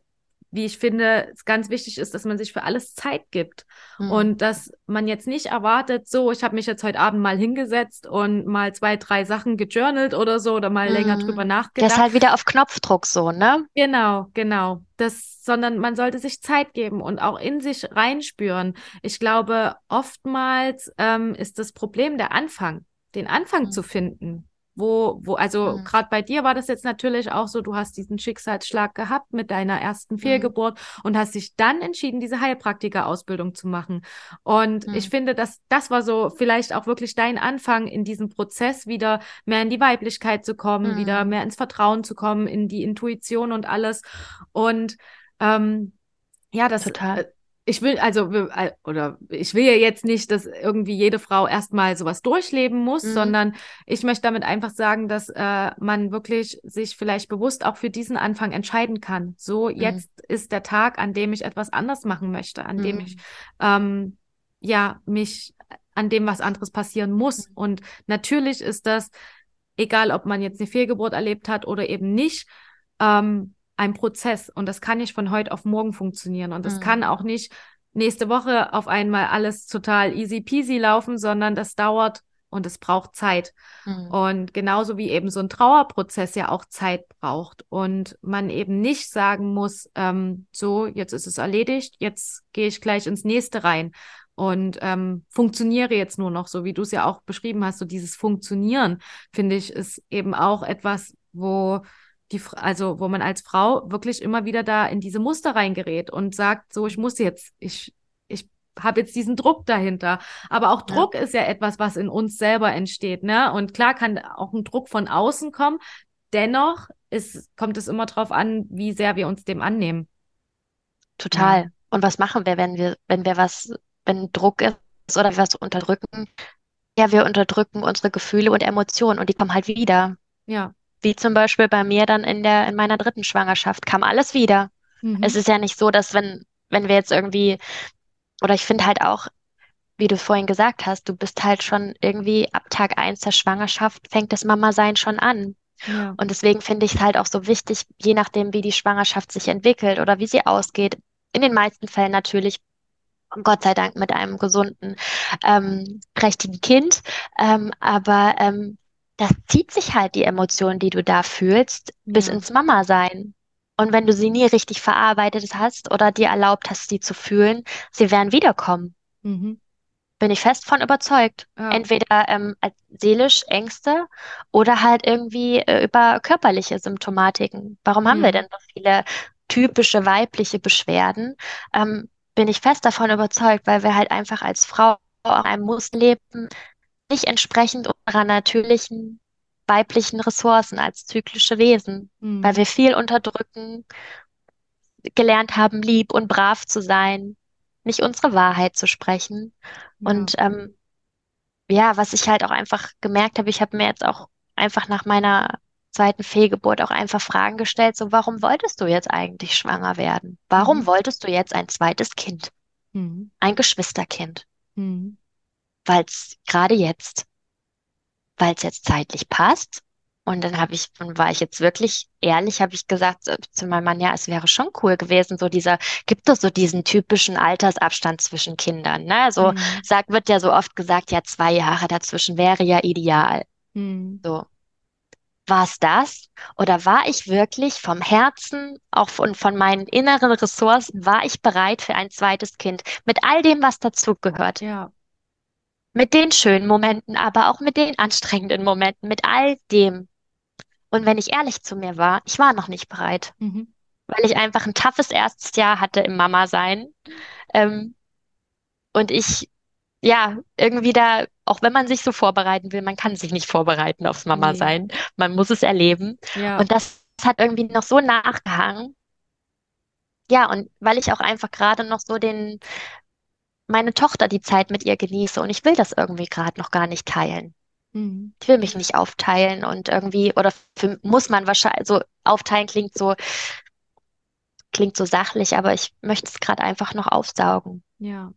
wie ich finde, es ganz wichtig ist, dass man sich für alles Zeit gibt mhm. und dass man jetzt nicht erwartet, so, ich habe mich jetzt heute Abend mal hingesetzt und mal zwei, drei Sachen gejournalt oder so oder mal mhm. länger drüber nachgedacht. Das ist halt wieder auf Knopfdruck so, ne? Genau, genau. Das, sondern man sollte sich Zeit geben und auch in sich reinspüren. Ich glaube, oftmals ähm, ist das Problem der Anfang, den Anfang mhm. zu finden. Wo, wo, also mhm. gerade bei dir war das jetzt natürlich auch so, du hast diesen Schicksalsschlag gehabt mit deiner ersten mhm. Fehlgeburt mhm. und hast dich dann entschieden, diese Heilpraktiker-Ausbildung zu machen. Und mhm. ich finde, dass das war so vielleicht auch wirklich dein Anfang in diesem Prozess, wieder mehr in die Weiblichkeit zu kommen, wieder mhm. mehr ins Vertrauen zu kommen, in die Intuition und alles. Und ähm, ja, das Total. Äh, ich will also äh, oder ich will ja jetzt nicht, dass irgendwie jede Frau erstmal sowas durchleben muss, mhm. sondern ich möchte damit einfach sagen, dass äh, man wirklich sich vielleicht bewusst auch für diesen Anfang entscheiden kann. So mhm. jetzt ist der Tag, an dem ich etwas anders machen möchte, an mhm. dem ich ähm, ja mich an dem was anderes passieren muss. Mhm. Und natürlich ist das egal, ob man jetzt eine Fehlgeburt erlebt hat oder eben nicht. Ähm, ein Prozess und das kann nicht von heute auf morgen funktionieren und das mhm. kann auch nicht nächste Woche auf einmal alles total easy peasy laufen, sondern das dauert und es braucht Zeit. Mhm. Und genauso wie eben so ein Trauerprozess ja auch Zeit braucht und man eben nicht sagen muss, ähm, so, jetzt ist es erledigt, jetzt gehe ich gleich ins nächste rein und ähm, funktioniere jetzt nur noch, so wie du es ja auch beschrieben hast, so dieses Funktionieren, finde ich, ist eben auch etwas, wo die, also wo man als Frau wirklich immer wieder da in diese Muster reingerät und sagt, so, ich muss jetzt, ich, ich habe jetzt diesen Druck dahinter. Aber auch Druck ja. ist ja etwas, was in uns selber entsteht, ne? Und klar kann auch ein Druck von außen kommen. Dennoch ist, kommt es immer darauf an, wie sehr wir uns dem annehmen. Total. Ja. Und was machen wir, wenn wir, wenn wir was, wenn Druck ist oder wir was unterdrücken? Ja, wir unterdrücken unsere Gefühle und Emotionen und die kommen halt wieder. Ja. Wie zum Beispiel bei mir dann in der, in meiner dritten Schwangerschaft kam alles wieder. Mhm. Es ist ja nicht so, dass wenn, wenn wir jetzt irgendwie, oder ich finde halt auch, wie du vorhin gesagt hast, du bist halt schon irgendwie ab Tag eins der Schwangerschaft fängt das Mama-Sein schon an. Ja. Und deswegen finde ich es halt auch so wichtig, je nachdem, wie die Schwangerschaft sich entwickelt oder wie sie ausgeht, in den meisten Fällen natürlich Gott sei Dank mit einem gesunden, ähm, prächtigen Kind. Ähm, aber ähm, das zieht sich halt die Emotionen, die du da fühlst, bis ins Mama-Sein. Und wenn du sie nie richtig verarbeitet hast oder dir erlaubt hast, sie zu fühlen, sie werden wiederkommen. Mhm. Bin ich fest von überzeugt. Ja. Entweder ähm, als seelisch Ängste oder halt irgendwie äh, über körperliche Symptomatiken. Warum haben mhm. wir denn so viele typische weibliche Beschwerden? Ähm, bin ich fest davon überzeugt, weil wir halt einfach als Frau auch einem Muster leben, nicht entsprechend unserer natürlichen weiblichen Ressourcen als zyklische Wesen, mhm. weil wir viel unterdrücken, gelernt haben, lieb und brav zu sein, nicht unsere Wahrheit zu sprechen. Ja. Und ähm, ja, was ich halt auch einfach gemerkt habe, ich habe mir jetzt auch einfach nach meiner zweiten Fehlgeburt auch einfach Fragen gestellt, so warum wolltest du jetzt eigentlich schwanger werden? Warum mhm. wolltest du jetzt ein zweites Kind? Mhm. Ein Geschwisterkind? Mhm weil es gerade jetzt, weil es jetzt zeitlich passt. Und dann habe ich, dann war ich jetzt wirklich ehrlich, habe ich gesagt zu meinem Mann, ja, es wäre schon cool gewesen, so dieser, gibt es so diesen typischen Altersabstand zwischen Kindern, ne? So mhm. sagt, wird ja so oft gesagt, ja, zwei Jahre dazwischen wäre ja ideal. Mhm. So. War es das? Oder war ich wirklich vom Herzen, auch von, von meinen inneren Ressourcen, war ich bereit für ein zweites Kind? Mit all dem, was dazugehört. Ja. Mit den schönen Momenten, aber auch mit den anstrengenden Momenten, mit all dem. Und wenn ich ehrlich zu mir war, ich war noch nicht bereit, mhm. weil ich einfach ein toughes erstes Jahr hatte im Mama-Sein. Ähm, und ich, ja, irgendwie da, auch wenn man sich so vorbereiten will, man kann sich nicht vorbereiten aufs Mama-Sein. Nee. Man muss es erleben. Ja. Und das hat irgendwie noch so nachgehangen. Ja, und weil ich auch einfach gerade noch so den, meine Tochter die Zeit mit ihr genieße und ich will das irgendwie gerade noch gar nicht teilen. Mhm. Ich will mich nicht aufteilen und irgendwie, oder für, muss man wahrscheinlich, so aufteilen klingt so, klingt so sachlich, aber ich möchte es gerade einfach noch aufsaugen. Ja.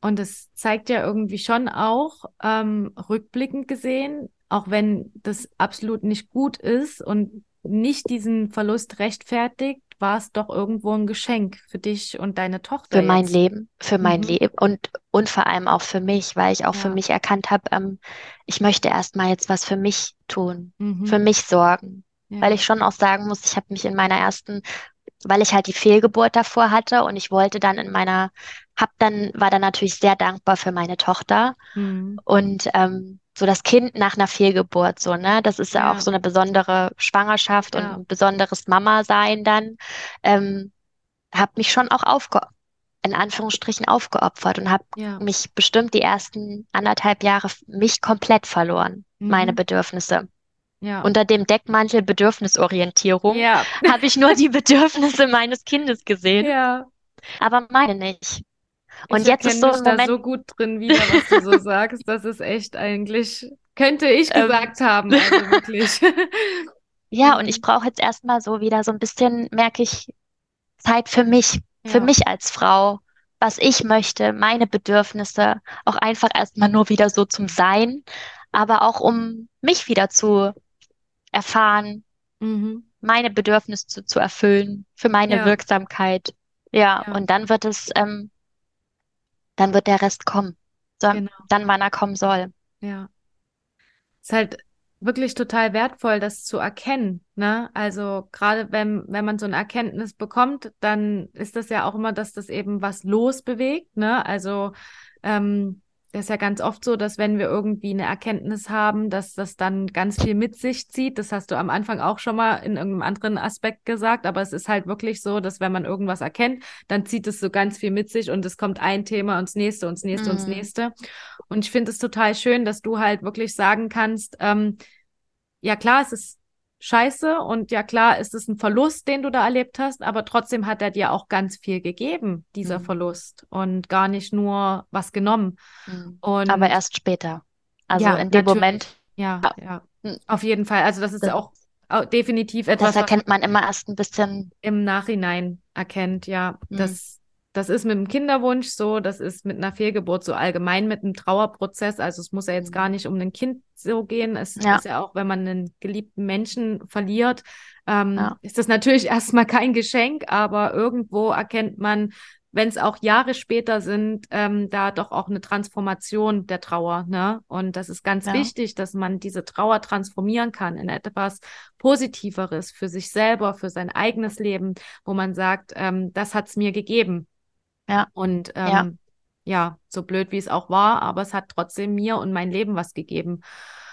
Und es zeigt ja irgendwie schon auch, ähm, rückblickend gesehen, auch wenn das absolut nicht gut ist und nicht diesen Verlust rechtfertigt, war es doch irgendwo ein Geschenk für dich und deine Tochter. Für mein Leben, für mein mhm. Leben und, und vor allem auch für mich, weil ich auch ja. für mich erkannt habe, ähm, ich möchte erstmal jetzt was für mich tun, mhm. für mich sorgen. Ja. Weil ich schon auch sagen muss, ich habe mich in meiner ersten, weil ich halt die Fehlgeburt davor hatte und ich wollte dann in meiner, hab dann, war dann natürlich sehr dankbar für meine Tochter. Mhm. Und ähm, so das Kind nach einer Fehlgeburt, so, ne? Das ist ja, ja. auch so eine besondere Schwangerschaft ja. und ein besonderes Mama-Sein dann. Ähm, habe mich schon auch aufge in Anführungsstrichen aufgeopfert und habe ja. mich bestimmt die ersten anderthalb Jahre mich komplett verloren, mhm. meine Bedürfnisse. Ja. Unter dem Deckmantel Bedürfnisorientierung ja. habe ich nur die Bedürfnisse meines Kindes gesehen, aber meine nicht. Und ich jetzt ist so ein Moment da so gut drin wieder, was du so sagst. Das ist echt eigentlich könnte ich ähm. gesagt ähm. haben, also wirklich. ja, und ich brauche jetzt erstmal so wieder so ein bisschen, merke ich, Zeit für mich, ja. für mich als Frau, was ich möchte, meine Bedürfnisse, auch einfach erstmal nur wieder so zum Sein, aber auch um mich wieder zu erfahren, mhm. meine Bedürfnisse zu, zu, erfüllen, für meine ja. Wirksamkeit. Ja, ja, und dann wird es, ähm, dann wird der Rest kommen. So, genau. Dann, wann er kommen soll. Ja. Ist halt wirklich total wertvoll, das zu erkennen. Ne? Also gerade wenn, wenn man so eine Erkenntnis bekommt, dann ist das ja auch immer, dass das eben was losbewegt. Ne? Also ähm, das ist ja ganz oft so, dass wenn wir irgendwie eine Erkenntnis haben, dass das dann ganz viel mit sich zieht. Das hast du am Anfang auch schon mal in irgendeinem anderen Aspekt gesagt, aber es ist halt wirklich so, dass wenn man irgendwas erkennt, dann zieht es so ganz viel mit sich und es kommt ein Thema und das nächste und das nächste mhm. und das nächste. Und ich finde es total schön, dass du halt wirklich sagen kannst, ähm, ja klar, es ist scheiße und ja klar ist es ein Verlust, den du da erlebt hast, aber trotzdem hat er dir auch ganz viel gegeben, dieser mhm. Verlust und gar nicht nur was genommen. Mhm. Und aber erst später. Also ja, in dem natürlich. Moment. Ja, ja, hm. auf jeden Fall. Also das ist das, auch definitiv etwas. Das erkennt man immer erst ein bisschen im Nachhinein erkennt, ja. Mhm. Das das ist mit dem Kinderwunsch so, das ist mit einer Fehlgeburt so allgemein mit einem Trauerprozess. Also es muss ja jetzt gar mhm. nicht um ein Kind so gehen. Es ja. ist ja auch, wenn man einen geliebten Menschen verliert, ähm, ja. ist das natürlich erstmal kein Geschenk, aber irgendwo erkennt man, wenn es auch Jahre später sind, ähm, da doch auch eine Transformation der Trauer. Ne? Und das ist ganz ja. wichtig, dass man diese Trauer transformieren kann in etwas Positiveres für sich selber, für sein eigenes Leben, wo man sagt, ähm, das hat es mir gegeben. Ja. Und ähm, ja. ja. so blöd wie es auch war, aber es hat trotzdem mir und mein Leben was gegeben.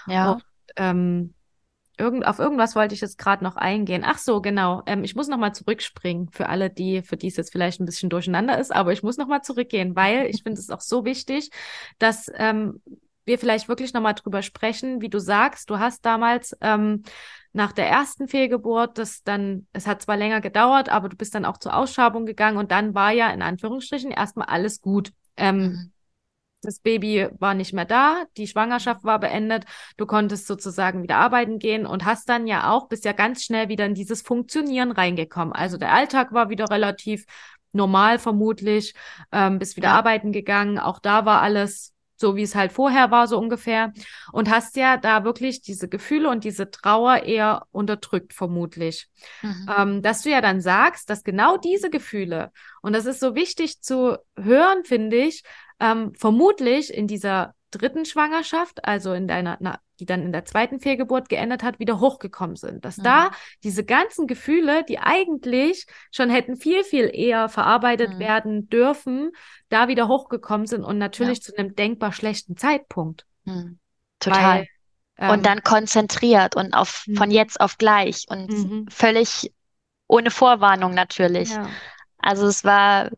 Ja. Und, ähm, irgend, auf irgendwas wollte ich jetzt gerade noch eingehen. Ach so, genau. Ähm, ich muss noch mal zurückspringen für alle, die, für die es jetzt vielleicht ein bisschen durcheinander ist, aber ich muss noch mal zurückgehen, weil ich finde es auch so wichtig, dass ähm, wir vielleicht wirklich noch mal drüber sprechen, wie du sagst, du hast damals ähm, nach der ersten Fehlgeburt, das dann, es hat zwar länger gedauert, aber du bist dann auch zur Ausschabung gegangen und dann war ja in Anführungsstrichen erstmal alles gut. Ähm, mhm. Das Baby war nicht mehr da, die Schwangerschaft war beendet, du konntest sozusagen wieder arbeiten gehen und hast dann ja auch, bist ja ganz schnell wieder in dieses Funktionieren reingekommen. Also der Alltag war wieder relativ normal vermutlich, ähm, bist wieder ja. arbeiten gegangen, auch da war alles so wie es halt vorher war, so ungefähr. Und hast ja da wirklich diese Gefühle und diese Trauer eher unterdrückt, vermutlich. Mhm. Ähm, dass du ja dann sagst, dass genau diese Gefühle, und das ist so wichtig zu hören, finde ich, ähm, vermutlich in dieser dritten Schwangerschaft, also in deiner, na, die dann in der zweiten Fehlgeburt geendet hat, wieder hochgekommen sind. Dass mhm. da diese ganzen Gefühle, die eigentlich schon hätten viel, viel eher verarbeitet mhm. werden dürfen, da wieder hochgekommen sind und natürlich ja. zu einem denkbar schlechten Zeitpunkt. Mhm. Total. Weil, ähm, und dann konzentriert und auf von mhm. jetzt auf gleich und mhm. völlig ohne Vorwarnung natürlich. Ja. Also es war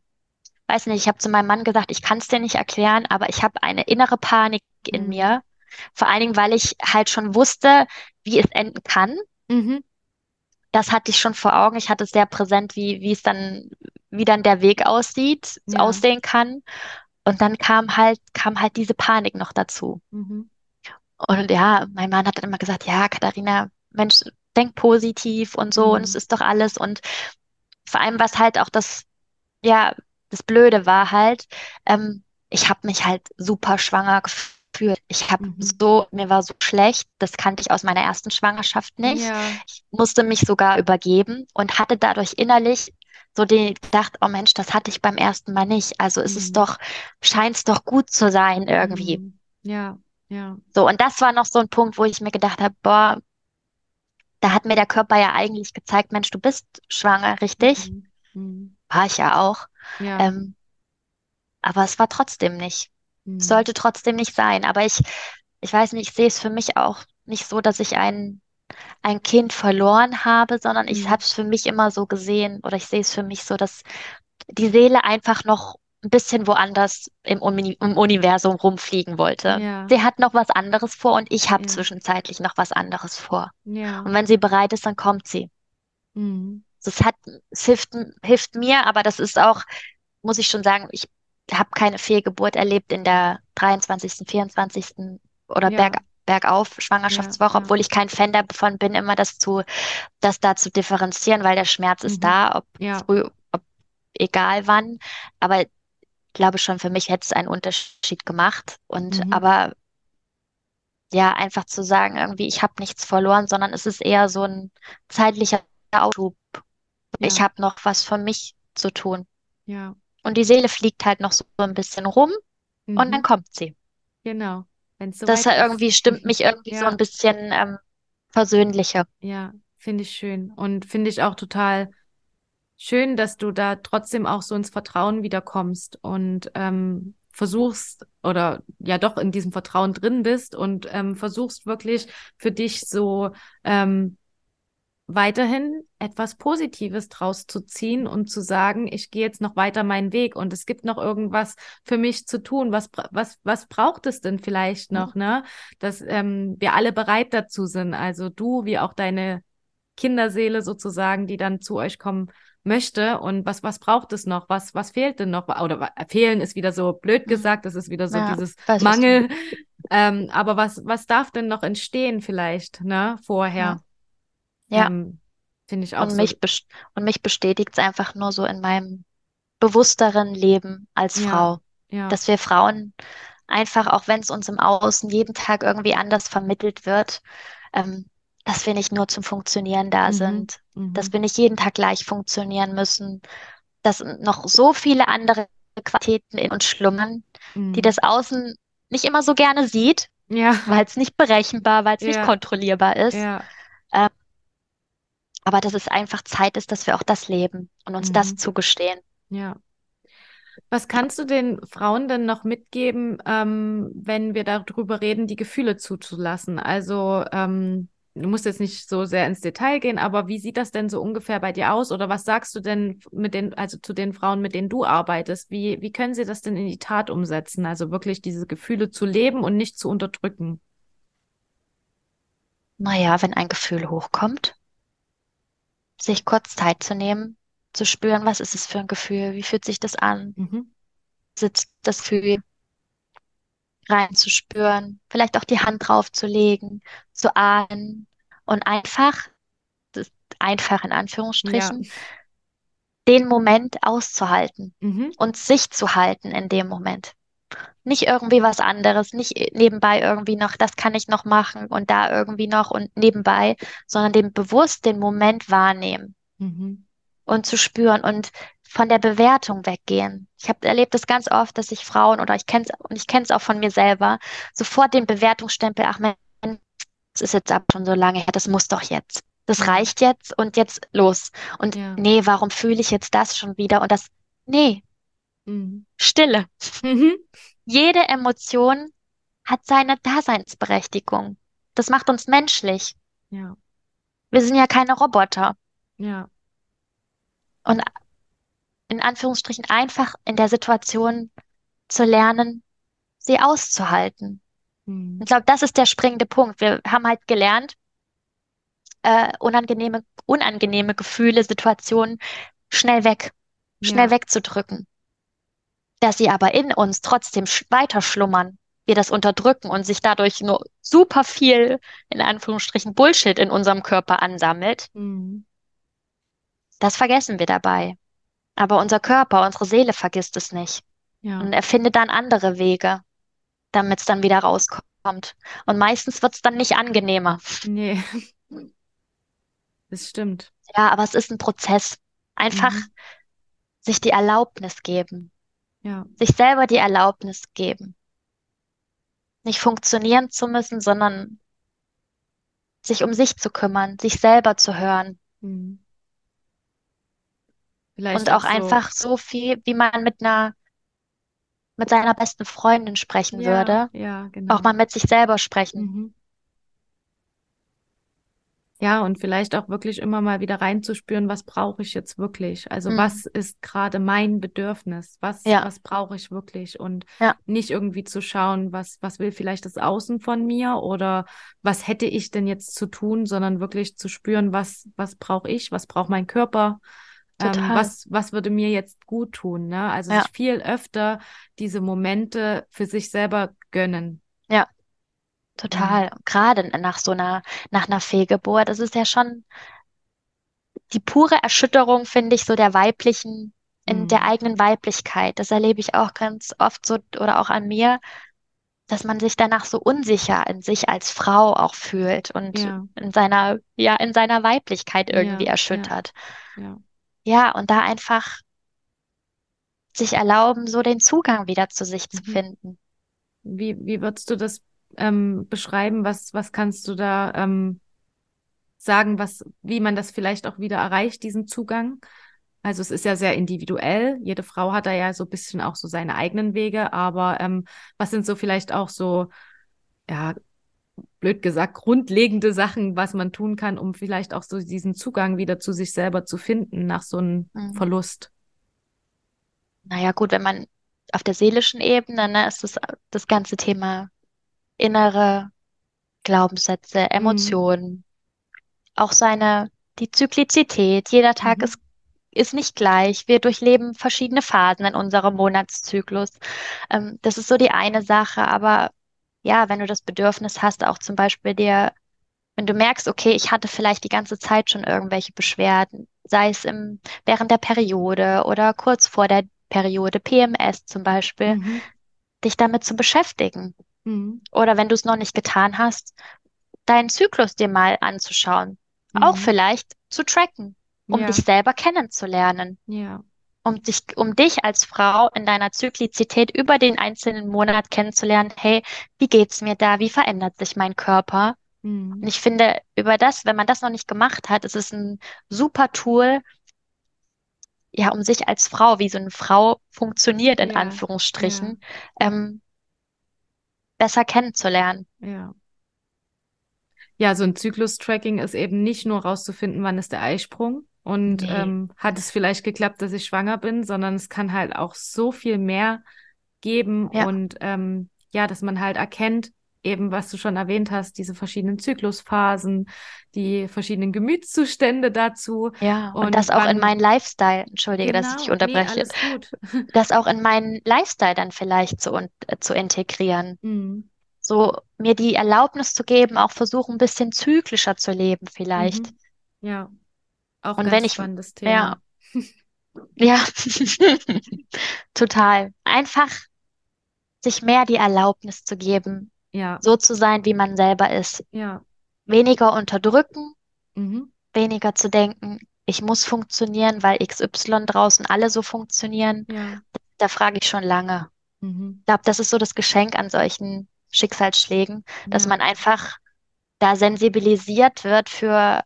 weiß nicht, ich habe zu meinem Mann gesagt, ich kann es dir nicht erklären, aber ich habe eine innere Panik in mhm. mir. Vor allen Dingen, weil ich halt schon wusste, wie es enden kann. Mhm. Das hatte ich schon vor Augen. Ich hatte sehr präsent, wie, wie es dann, wie dann der Weg aussieht, ja. aussehen kann. Und dann kam halt, kam halt diese Panik noch dazu. Mhm. Und ja, mein Mann hat dann immer gesagt, ja, Katharina, Mensch, denk positiv und so, und es mhm. ist doch alles. Und vor allem, was halt auch das, ja, das Blöde war halt, ähm, ich habe mich halt super schwanger gefühlt. Ich habe mhm. so, mir war so schlecht, das kannte ich aus meiner ersten Schwangerschaft nicht. Ja. Ich musste mich sogar übergeben und hatte dadurch innerlich so den gedacht, oh Mensch, das hatte ich beim ersten Mal nicht. Also ist mhm. es doch, scheint es doch gut zu sein irgendwie. Mhm. Ja, ja. So, und das war noch so ein Punkt, wo ich mir gedacht habe, boah, da hat mir der Körper ja eigentlich gezeigt, Mensch, du bist schwanger, richtig? Mhm. mhm. War ich ja auch. Ja. Ähm, aber es war trotzdem nicht. Mhm. Sollte trotzdem nicht sein. Aber ich ich weiß nicht, ich sehe es für mich auch nicht so, dass ich ein, ein Kind verloren habe, sondern ich Mhm. habe es für mich immer so gesehen oder ich sehe es für mich so, dass die Seele einfach noch ein bisschen woanders im, Uni im Universum rumfliegen wollte. Ja, Sie hat noch was anderes vor und ich habe ja, zwischenzeitlich noch was anderes vor. ja. Und wenn sie bereit ist, dann kommt sie. Mhm. Das hat, es hilft, hilft mir, aber das ist auch, muss ich schon sagen, ich habe keine Fehlgeburt erlebt in der 23., 24. oder Berg, Ja, bergauf ja, Schwangerschaftswoche, ja. obwohl ich kein Fan davon bin, immer das zu, das da zu differenzieren, weil der Schmerz ist Mhm. da, ob früh, ob egal wann. Aber ich glaube schon, für mich hätte es einen Unterschied gemacht. Und Mhm. aber ja, einfach zu sagen, irgendwie, ich habe nichts verloren, sondern es ist eher so ein zeitlicher Aufschub. Ich Ja, habe noch was für mich zu tun. ja. Und die Seele fliegt halt noch so ein bisschen rum und dann Mhm. kommt sie. Genau. Es Das ist. irgendwie stimmt mich irgendwie so ein Ja, bisschen ähm, versöhnlicher. ja, finde ich schön. Und finde ich auch total schön, dass du da trotzdem auch so ins Vertrauen wiederkommst und ähm, versuchst oder ja doch in diesem Vertrauen drin bist und ähm, versuchst wirklich für dich so ähm, weiterhin etwas Positives draus zu ziehen und zu sagen, ich gehe jetzt noch weiter meinen Weg und es gibt noch irgendwas für mich zu tun. Was, was, was braucht es denn vielleicht noch, ne? Dass ähm, wir alle bereit dazu sind, also du wie auch deine Kinderseele sozusagen, die dann zu euch kommen möchte und was, was braucht es noch? Was, was fehlt denn noch? Oder fehlen ist wieder so blöd Mhm. gesagt, das ist wieder so Ja, dieses Mangel. Ähm, aber was, was darf denn noch entstehen vielleicht, ne, vorher? ja. Ähm, finde ich auch Und so. mich, und mich bestätigt es einfach nur so in meinem bewussteren Leben als Ja, Frau, ja. dass wir Frauen einfach, auch wenn es uns im Außen jeden Tag irgendwie anders vermittelt wird, ähm, dass wir nicht nur zum Funktionieren da Mhm, sind, dass mhm, wir nicht jeden Tag gleich funktionieren müssen, dass noch so viele andere Qualitäten in uns schlummern, die mhm. das Außen nicht immer so gerne sieht, Ja, weil es nicht berechenbar, weil es nicht ja, kontrollierbar ist. ja, aber dass es einfach Zeit ist, dass wir auch das leben und uns das mhm, zugestehen. ja. Was kannst du den Frauen denn noch mitgeben, ähm, wenn wir darüber reden, die Gefühle zuzulassen? Also, ähm, du musst jetzt nicht so sehr ins Detail gehen, aber wie sieht das denn so ungefähr bei dir aus? Oder was sagst du denn mit den, also zu den Frauen, mit denen du arbeitest? Wie, wie können sie das denn in die Tat umsetzen? Also wirklich diese Gefühle zu leben und nicht zu unterdrücken. Naja, wenn ein Gefühl hochkommt, sich kurz Zeit zu nehmen, zu spüren, was ist es für ein Gefühl, wie fühlt sich das an, Mhm. sitzt das Gefühl reinzuspüren, vielleicht auch die Hand draufzulegen, zu atmen und einfach, einfach in Ja. Anführungsstrichen, den Moment auszuhalten Mhm. und sich zu halten in dem Moment. Nicht irgendwie was anderes, nicht nebenbei irgendwie noch, das kann ich noch machen und da irgendwie noch und nebenbei, sondern dem bewusst den Moment wahrnehmen Mhm. und zu spüren und von der Bewertung weggehen. Ich habe erlebt das ganz oft, dass sich Frauen oder ich kenne es und ich kenne es auch von mir selber, sofort den Bewertungsstempel, ach Mensch, das ist jetzt aber schon so lange her, das muss doch jetzt. Das Ja. reicht jetzt und jetzt los. Und Ja. nee, warum fühle ich jetzt das schon wieder? Und das, nee, Mhm. Stille. Mhm. Jede Emotion hat seine Daseinsberechtigung. Das macht uns menschlich. Ja. Wir sind ja keine Roboter. Ja. Und in Anführungsstrichen einfach in der Situation zu lernen, sie auszuhalten. Mhm. Ich glaube, das ist der springende Punkt. Wir haben halt gelernt, äh, unangenehme, unangenehme Gefühle, Situationen schnell weg, schnell Ja. wegzudrücken. Dass sie aber in uns trotzdem weiter schlummern, wir das unterdrücken und sich dadurch nur super viel, in Anführungsstrichen, Bullshit in unserem Körper ansammelt, Mhm. das vergessen wir dabei. Aber unser Körper, unsere Seele vergisst es nicht Ja. und erfindet dann andere Wege, damit es dann wieder rauskommt. Und meistens wird es dann nicht angenehmer. Nee, das stimmt. Ja, aber es ist ein Prozess. Einfach Mhm. sich die Erlaubnis geben, Ja. sich selber die Erlaubnis geben, nicht funktionieren zu müssen, sondern sich um sich zu kümmern, sich selber zu hören Mhm. und auch auch so. einfach so viel, wie man mit einer mit seiner besten Freundin sprechen Ja, würde, ja, auch genau. mal mit sich selber sprechen. Mhm. Ja, und vielleicht auch wirklich immer mal wieder reinzuspüren, was brauche ich jetzt wirklich? Also Mhm. was ist gerade mein Bedürfnis? Was, Ja. was brauche ich wirklich? Und Ja. nicht irgendwie zu schauen, was, was will vielleicht das Außen von mir oder was hätte ich denn jetzt zu tun, sondern wirklich zu spüren, was, was brauche ich? Was braucht mein Körper? Ähm, was, was würde mir jetzt gut tun? Ne? Also Ja. sich viel öfter diese Momente für sich selber gönnen. Total. Gerade nach so einer, nach einer Fehlgeburt, das ist ja schon die pure Erschütterung, finde ich, so der weiblichen, in Mhm. der eigenen Weiblichkeit. Das erlebe ich auch ganz oft so oder auch an mir, dass man sich danach so unsicher in sich als Frau auch fühlt und Ja, in seiner, ja, in seiner Weiblichkeit irgendwie ja. erschüttert. ja. Ja, und da einfach sich erlauben, so den Zugang wieder zu sich zu Mhm. finden. Wie, wie würdest du das ähm, beschreiben? Was, was kannst du da ähm, sagen, was, wie man das vielleicht auch wieder erreicht, diesen Zugang? Also es ist ja sehr individuell. Jede Frau hat da ja so ein bisschen auch so seine eigenen Wege, aber ähm, was sind so vielleicht auch so, ja, blöd gesagt, grundlegende Sachen, was man tun kann, um vielleicht auch so diesen Zugang wieder zu sich selber zu finden nach so einem Mhm. Verlust? Naja, gut, wenn man auf der seelischen Ebene, ne, ist das, das ganze Thema innere Glaubenssätze, Emotionen, auch seine, die Zyklizität. Jeder Tag Mhm. ist, ist nicht gleich. Wir durchleben verschiedene Phasen in unserem Monatszyklus. Ähm, das ist so die eine Sache, aber ja, wenn du das Bedürfnis hast, auch zum Beispiel dir, wenn du merkst, okay, ich hatte vielleicht die ganze Zeit schon irgendwelche Beschwerden, sei es im, während der Periode oder kurz vor der Periode, PMS zum Beispiel, Mhm. dich damit zu beschäftigen. Mhm. Oder wenn du es noch nicht getan hast, deinen Zyklus dir mal anzuschauen. Auch Mhm. vielleicht zu tracken, um Ja, dich selber kennenzulernen, ja. um dich, um dich als Frau in deiner Zyklizität über den einzelnen Monat kennenzulernen. Hey, wie geht's mir da? Wie verändert sich mein Körper? Und Mhm. ich finde, über das, wenn man das noch nicht gemacht hat, ist es ein super Tool, ja, um sich als Frau, wie so eine Frau funktioniert, in Ja, Anführungsstrichen, ähm, besser kennenzulernen. Ja. Ja, so ein Zyklus-Tracking ist eben nicht nur rauszufinden, wann ist der Eisprung und Nee. ähm, hat es vielleicht geklappt, dass ich schwanger bin, sondern es kann halt auch so viel mehr geben Ja. und ähm, ja, dass man halt erkennt, eben was du schon erwähnt hast, diese verschiedenen Zyklusphasen, die verschiedenen Gemütszustände dazu Ja, und und das auch in meinen Lifestyle, entschuldige, dass ich dich genau, nee, unterbreche, gut. das auch in meinen Lifestyle dann vielleicht zu, äh, zu integrieren. Mhm. So mir die Erlaubnis zu geben, auch versuchen, ein bisschen zyklischer zu leben vielleicht. Mhm. Ja, auch Und ganz wenn ich, spannendes ja, Thema. ja, total. Einfach sich mehr die Erlaubnis zu geben, Ja, so zu sein, wie man selber ist. ja. Weniger unterdrücken, Mhm. weniger zu denken, ich muss funktionieren, weil XY draußen alle so funktionieren. Ja. Da frage ich schon lange. Mhm. Ich glaube, das ist so das Geschenk an solchen Schicksalsschlägen, dass Ja. man einfach da sensibilisiert wird für,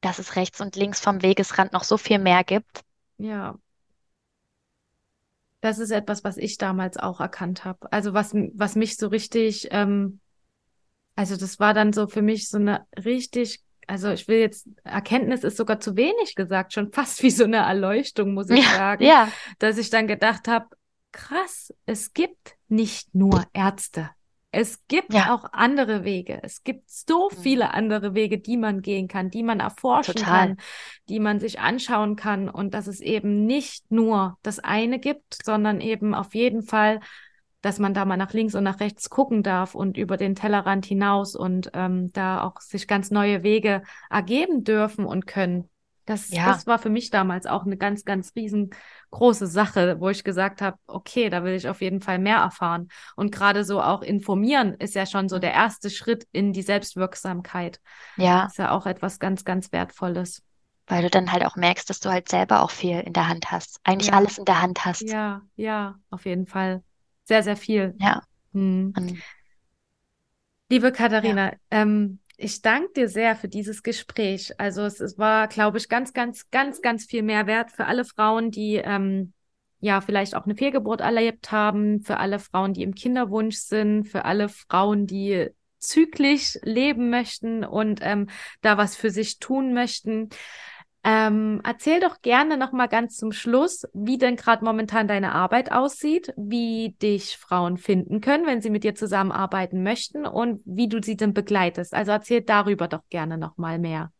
dass es rechts und links vom Wegesrand noch so viel mehr gibt. Ja. Das ist etwas, was ich damals auch erkannt habe. Also was, was mich so richtig, ähm, also das war dann so für mich so eine richtig, also ich will jetzt, Erkenntnis ist sogar zu wenig gesagt, schon fast wie so eine Erleuchtung, muss ich Ja, sagen, ja, dass ich dann gedacht habe, krass, es gibt nicht nur Ärzte. Es gibt ja, auch andere Wege. Es gibt so Mhm. viele andere Wege, die man gehen kann, die man erforschen total. kann, die man sich anschauen kann und dass es eben nicht nur das eine gibt, sondern eben auf jeden Fall, dass man da mal nach links und nach rechts gucken darf und über den Tellerrand hinaus und ähm, da auch sich ganz neue Wege ergeben dürfen und können. Das, Ja, das war für mich damals auch eine ganz, ganz riesengroße Sache, wo ich gesagt habe, okay, da will ich auf jeden Fall mehr erfahren. Und gerade so auch informieren ist ja schon so der erste Schritt in die Selbstwirksamkeit. ja, Ist ja auch etwas ganz, ganz Wertvolles. weil du dann halt auch merkst, dass du halt selber auch viel in der Hand hast. Eigentlich Ja, alles in der Hand hast. ja, ja, auf jeden Fall. Sehr, sehr viel. Ja, Hm. Liebe ja, Katharina, ähm, ich danke dir sehr für dieses Gespräch. Also es, es war, glaube ich, ganz, ganz, ganz, ganz viel Mehrwert für alle Frauen, die ähm, ja vielleicht auch eine Fehlgeburt erlebt haben, für alle Frauen, die im Kinderwunsch sind, für alle Frauen, die zyklisch leben möchten und ähm, da was für sich tun möchten. Ähm, erzähl doch gerne noch mal ganz zum Schluss, wie denn gerade momentan deine Arbeit aussieht, wie dich Frauen finden können, wenn sie mit dir zusammenarbeiten möchten und wie du sie denn begleitest. Also erzähl darüber doch gerne noch mal mehr.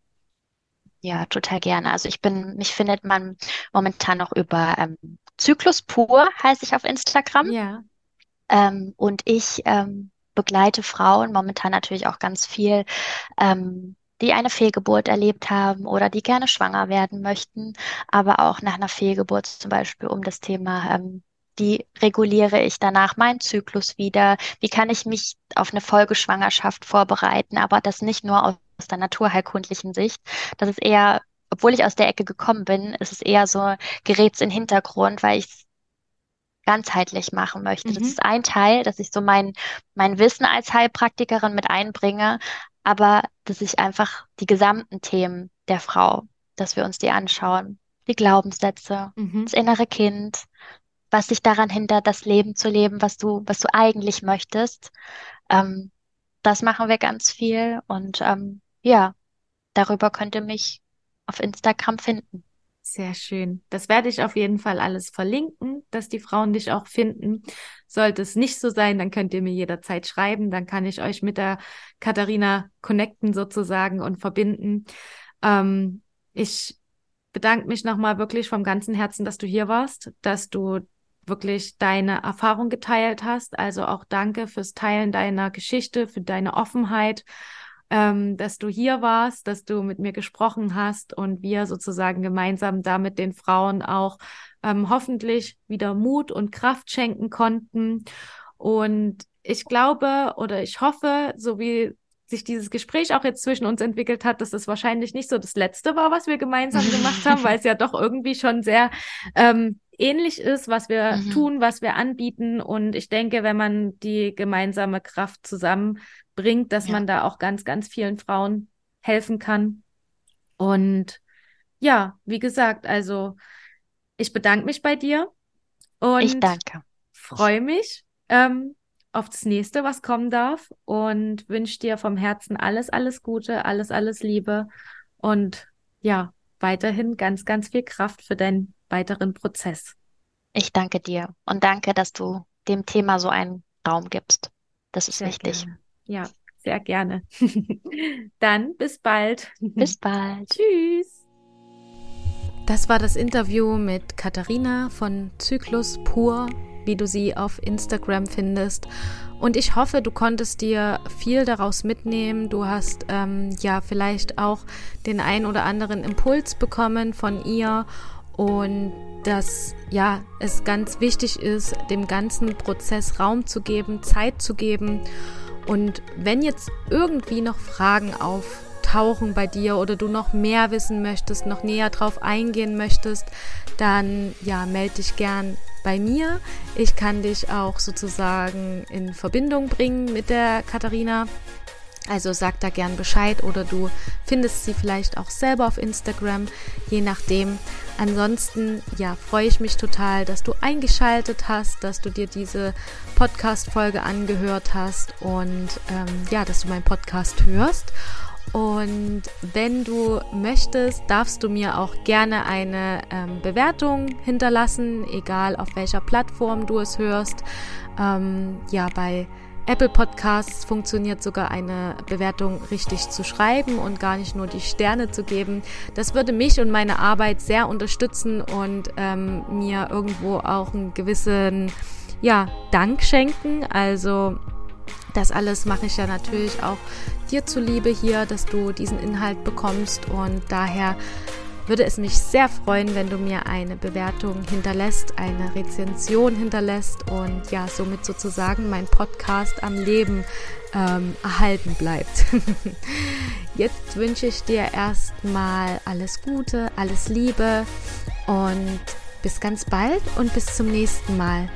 Ja, total gerne. Also ich bin, mich findet man momentan noch über ähm, Zyklus pur, heiße ich auf Instagram. Ja. Ähm, und ich ähm, begleite Frauen momentan natürlich auch ganz viel, ähm, die eine Fehlgeburt erlebt haben oder die gerne schwanger werden möchten, aber auch nach einer Fehlgeburt zum Beispiel um das Thema, ähm, wie reguliere ich danach meinen Zyklus wieder? Wie kann ich mich auf eine Folgeschwangerschaft vorbereiten? Aber das nicht nur aus, der naturheilkundlichen Sicht. Das ist eher, obwohl ich aus der Ecke gekommen bin, ist es eher so, gerät's in den Hintergrund, weil ich ganzheitlich machen möchte. Mhm. Das ist ein Teil, dass ich so mein, mein Wissen als Heilpraktikerin mit einbringe, aber dass ich einfach die gesamten Themen der Frau, dass wir uns die anschauen, die Glaubenssätze, mhm. das innere Kind, was dich daran hindert, das Leben zu leben, was du, was du eigentlich möchtest. Ähm, das machen wir ganz viel und ähm, ja, darüber könnt ihr mich auf Instagram finden. Sehr schön. Das werde ich auf jeden Fall alles verlinken, dass die Frauen dich auch finden. Sollte es nicht so sein, dann könnt ihr mir jederzeit schreiben. Dann kann ich euch mit der Katharina connecten sozusagen und verbinden. Ähm, ich bedanke mich nochmal wirklich vom ganzen Herzen, dass du hier warst, dass du wirklich deine Erfahrung geteilt hast. Also auch danke fürs Teilen deiner Geschichte, für deine Offenheit ähm, dass du hier warst, dass du mit mir gesprochen hast und wir sozusagen gemeinsam damit den Frauen auch ähm, hoffentlich wieder Mut und Kraft schenken konnten. Und ich glaube oder ich hoffe, so wie sich dieses Gespräch auch jetzt zwischen uns entwickelt hat, dass es wahrscheinlich nicht so das letzte war, was wir gemeinsam gemacht haben, weil es ja doch irgendwie schon sehr ähm, ähnlich ist, was wir mhm. tun, was wir anbieten. Und ich denke, wenn man die gemeinsame Kraft zusammen bringt, dass ja. man da auch ganz, ganz vielen Frauen helfen kann. Und ja, wie gesagt, also ich bedanke mich bei dir und ich danke. Freue mich ähm, auf das nächste, was kommen darf und wünsche dir vom Herzen alles, alles Gute, alles, alles Liebe und ja, weiterhin ganz, ganz viel Kraft für deinen weiteren Prozess. Ich danke dir und danke, dass du dem Thema so einen Raum gibst. Das ist Sehr wichtig. Gerne. Ja, sehr gerne. Dann bis bald. Bis bald. Tschüss. Das war das Interview mit Katharina von Zyklus Pur, wie du sie auf Instagram findest. Und ich hoffe, du konntest dir viel daraus mitnehmen. Du hast ähm, ja vielleicht auch den ein oder anderen Impuls bekommen von ihr und dass ja es ganz wichtig ist, dem ganzen Prozess Raum zu geben, Zeit zu geben und wenn jetzt irgendwie noch Fragen auftauchen bei dir oder du noch mehr wissen möchtest, noch näher drauf eingehen möchtest, dann ja, melde dich gern bei mir. Ich kann dich auch sozusagen in Verbindung bringen mit der Katharina. Also sag da gern Bescheid oder du findest sie vielleicht auch selber auf Instagram, je nachdem. Ansonsten, ja, freue ich mich total, dass du eingeschaltet hast, dass du dir diese Podcast-Folge angehört hast und ähm, ja, dass du meinen Podcast hörst. Und wenn du möchtest, darfst du mir auch gerne eine ähm, Bewertung hinterlassen, egal auf welcher Plattform du es hörst. Ähm, ja, bei Apple Podcasts funktioniert sogar eine Bewertung richtig zu schreiben und gar nicht nur die Sterne zu geben. Das würde mich und meine Arbeit sehr unterstützen und ähm, mir irgendwo auch einen gewissen ja, Dank schenken. Also das alles mache ich ja natürlich auch dir zuliebe hier, dass du diesen Inhalt bekommst und daher würde es mich sehr freuen, wenn du mir eine Bewertung hinterlässt, eine Rezension hinterlässt und ja, somit sozusagen mein Podcast am Leben ähm, erhalten bleibt. Jetzt wünsche ich dir erstmal alles Gute, alles Liebe und bis ganz bald und bis zum nächsten Mal.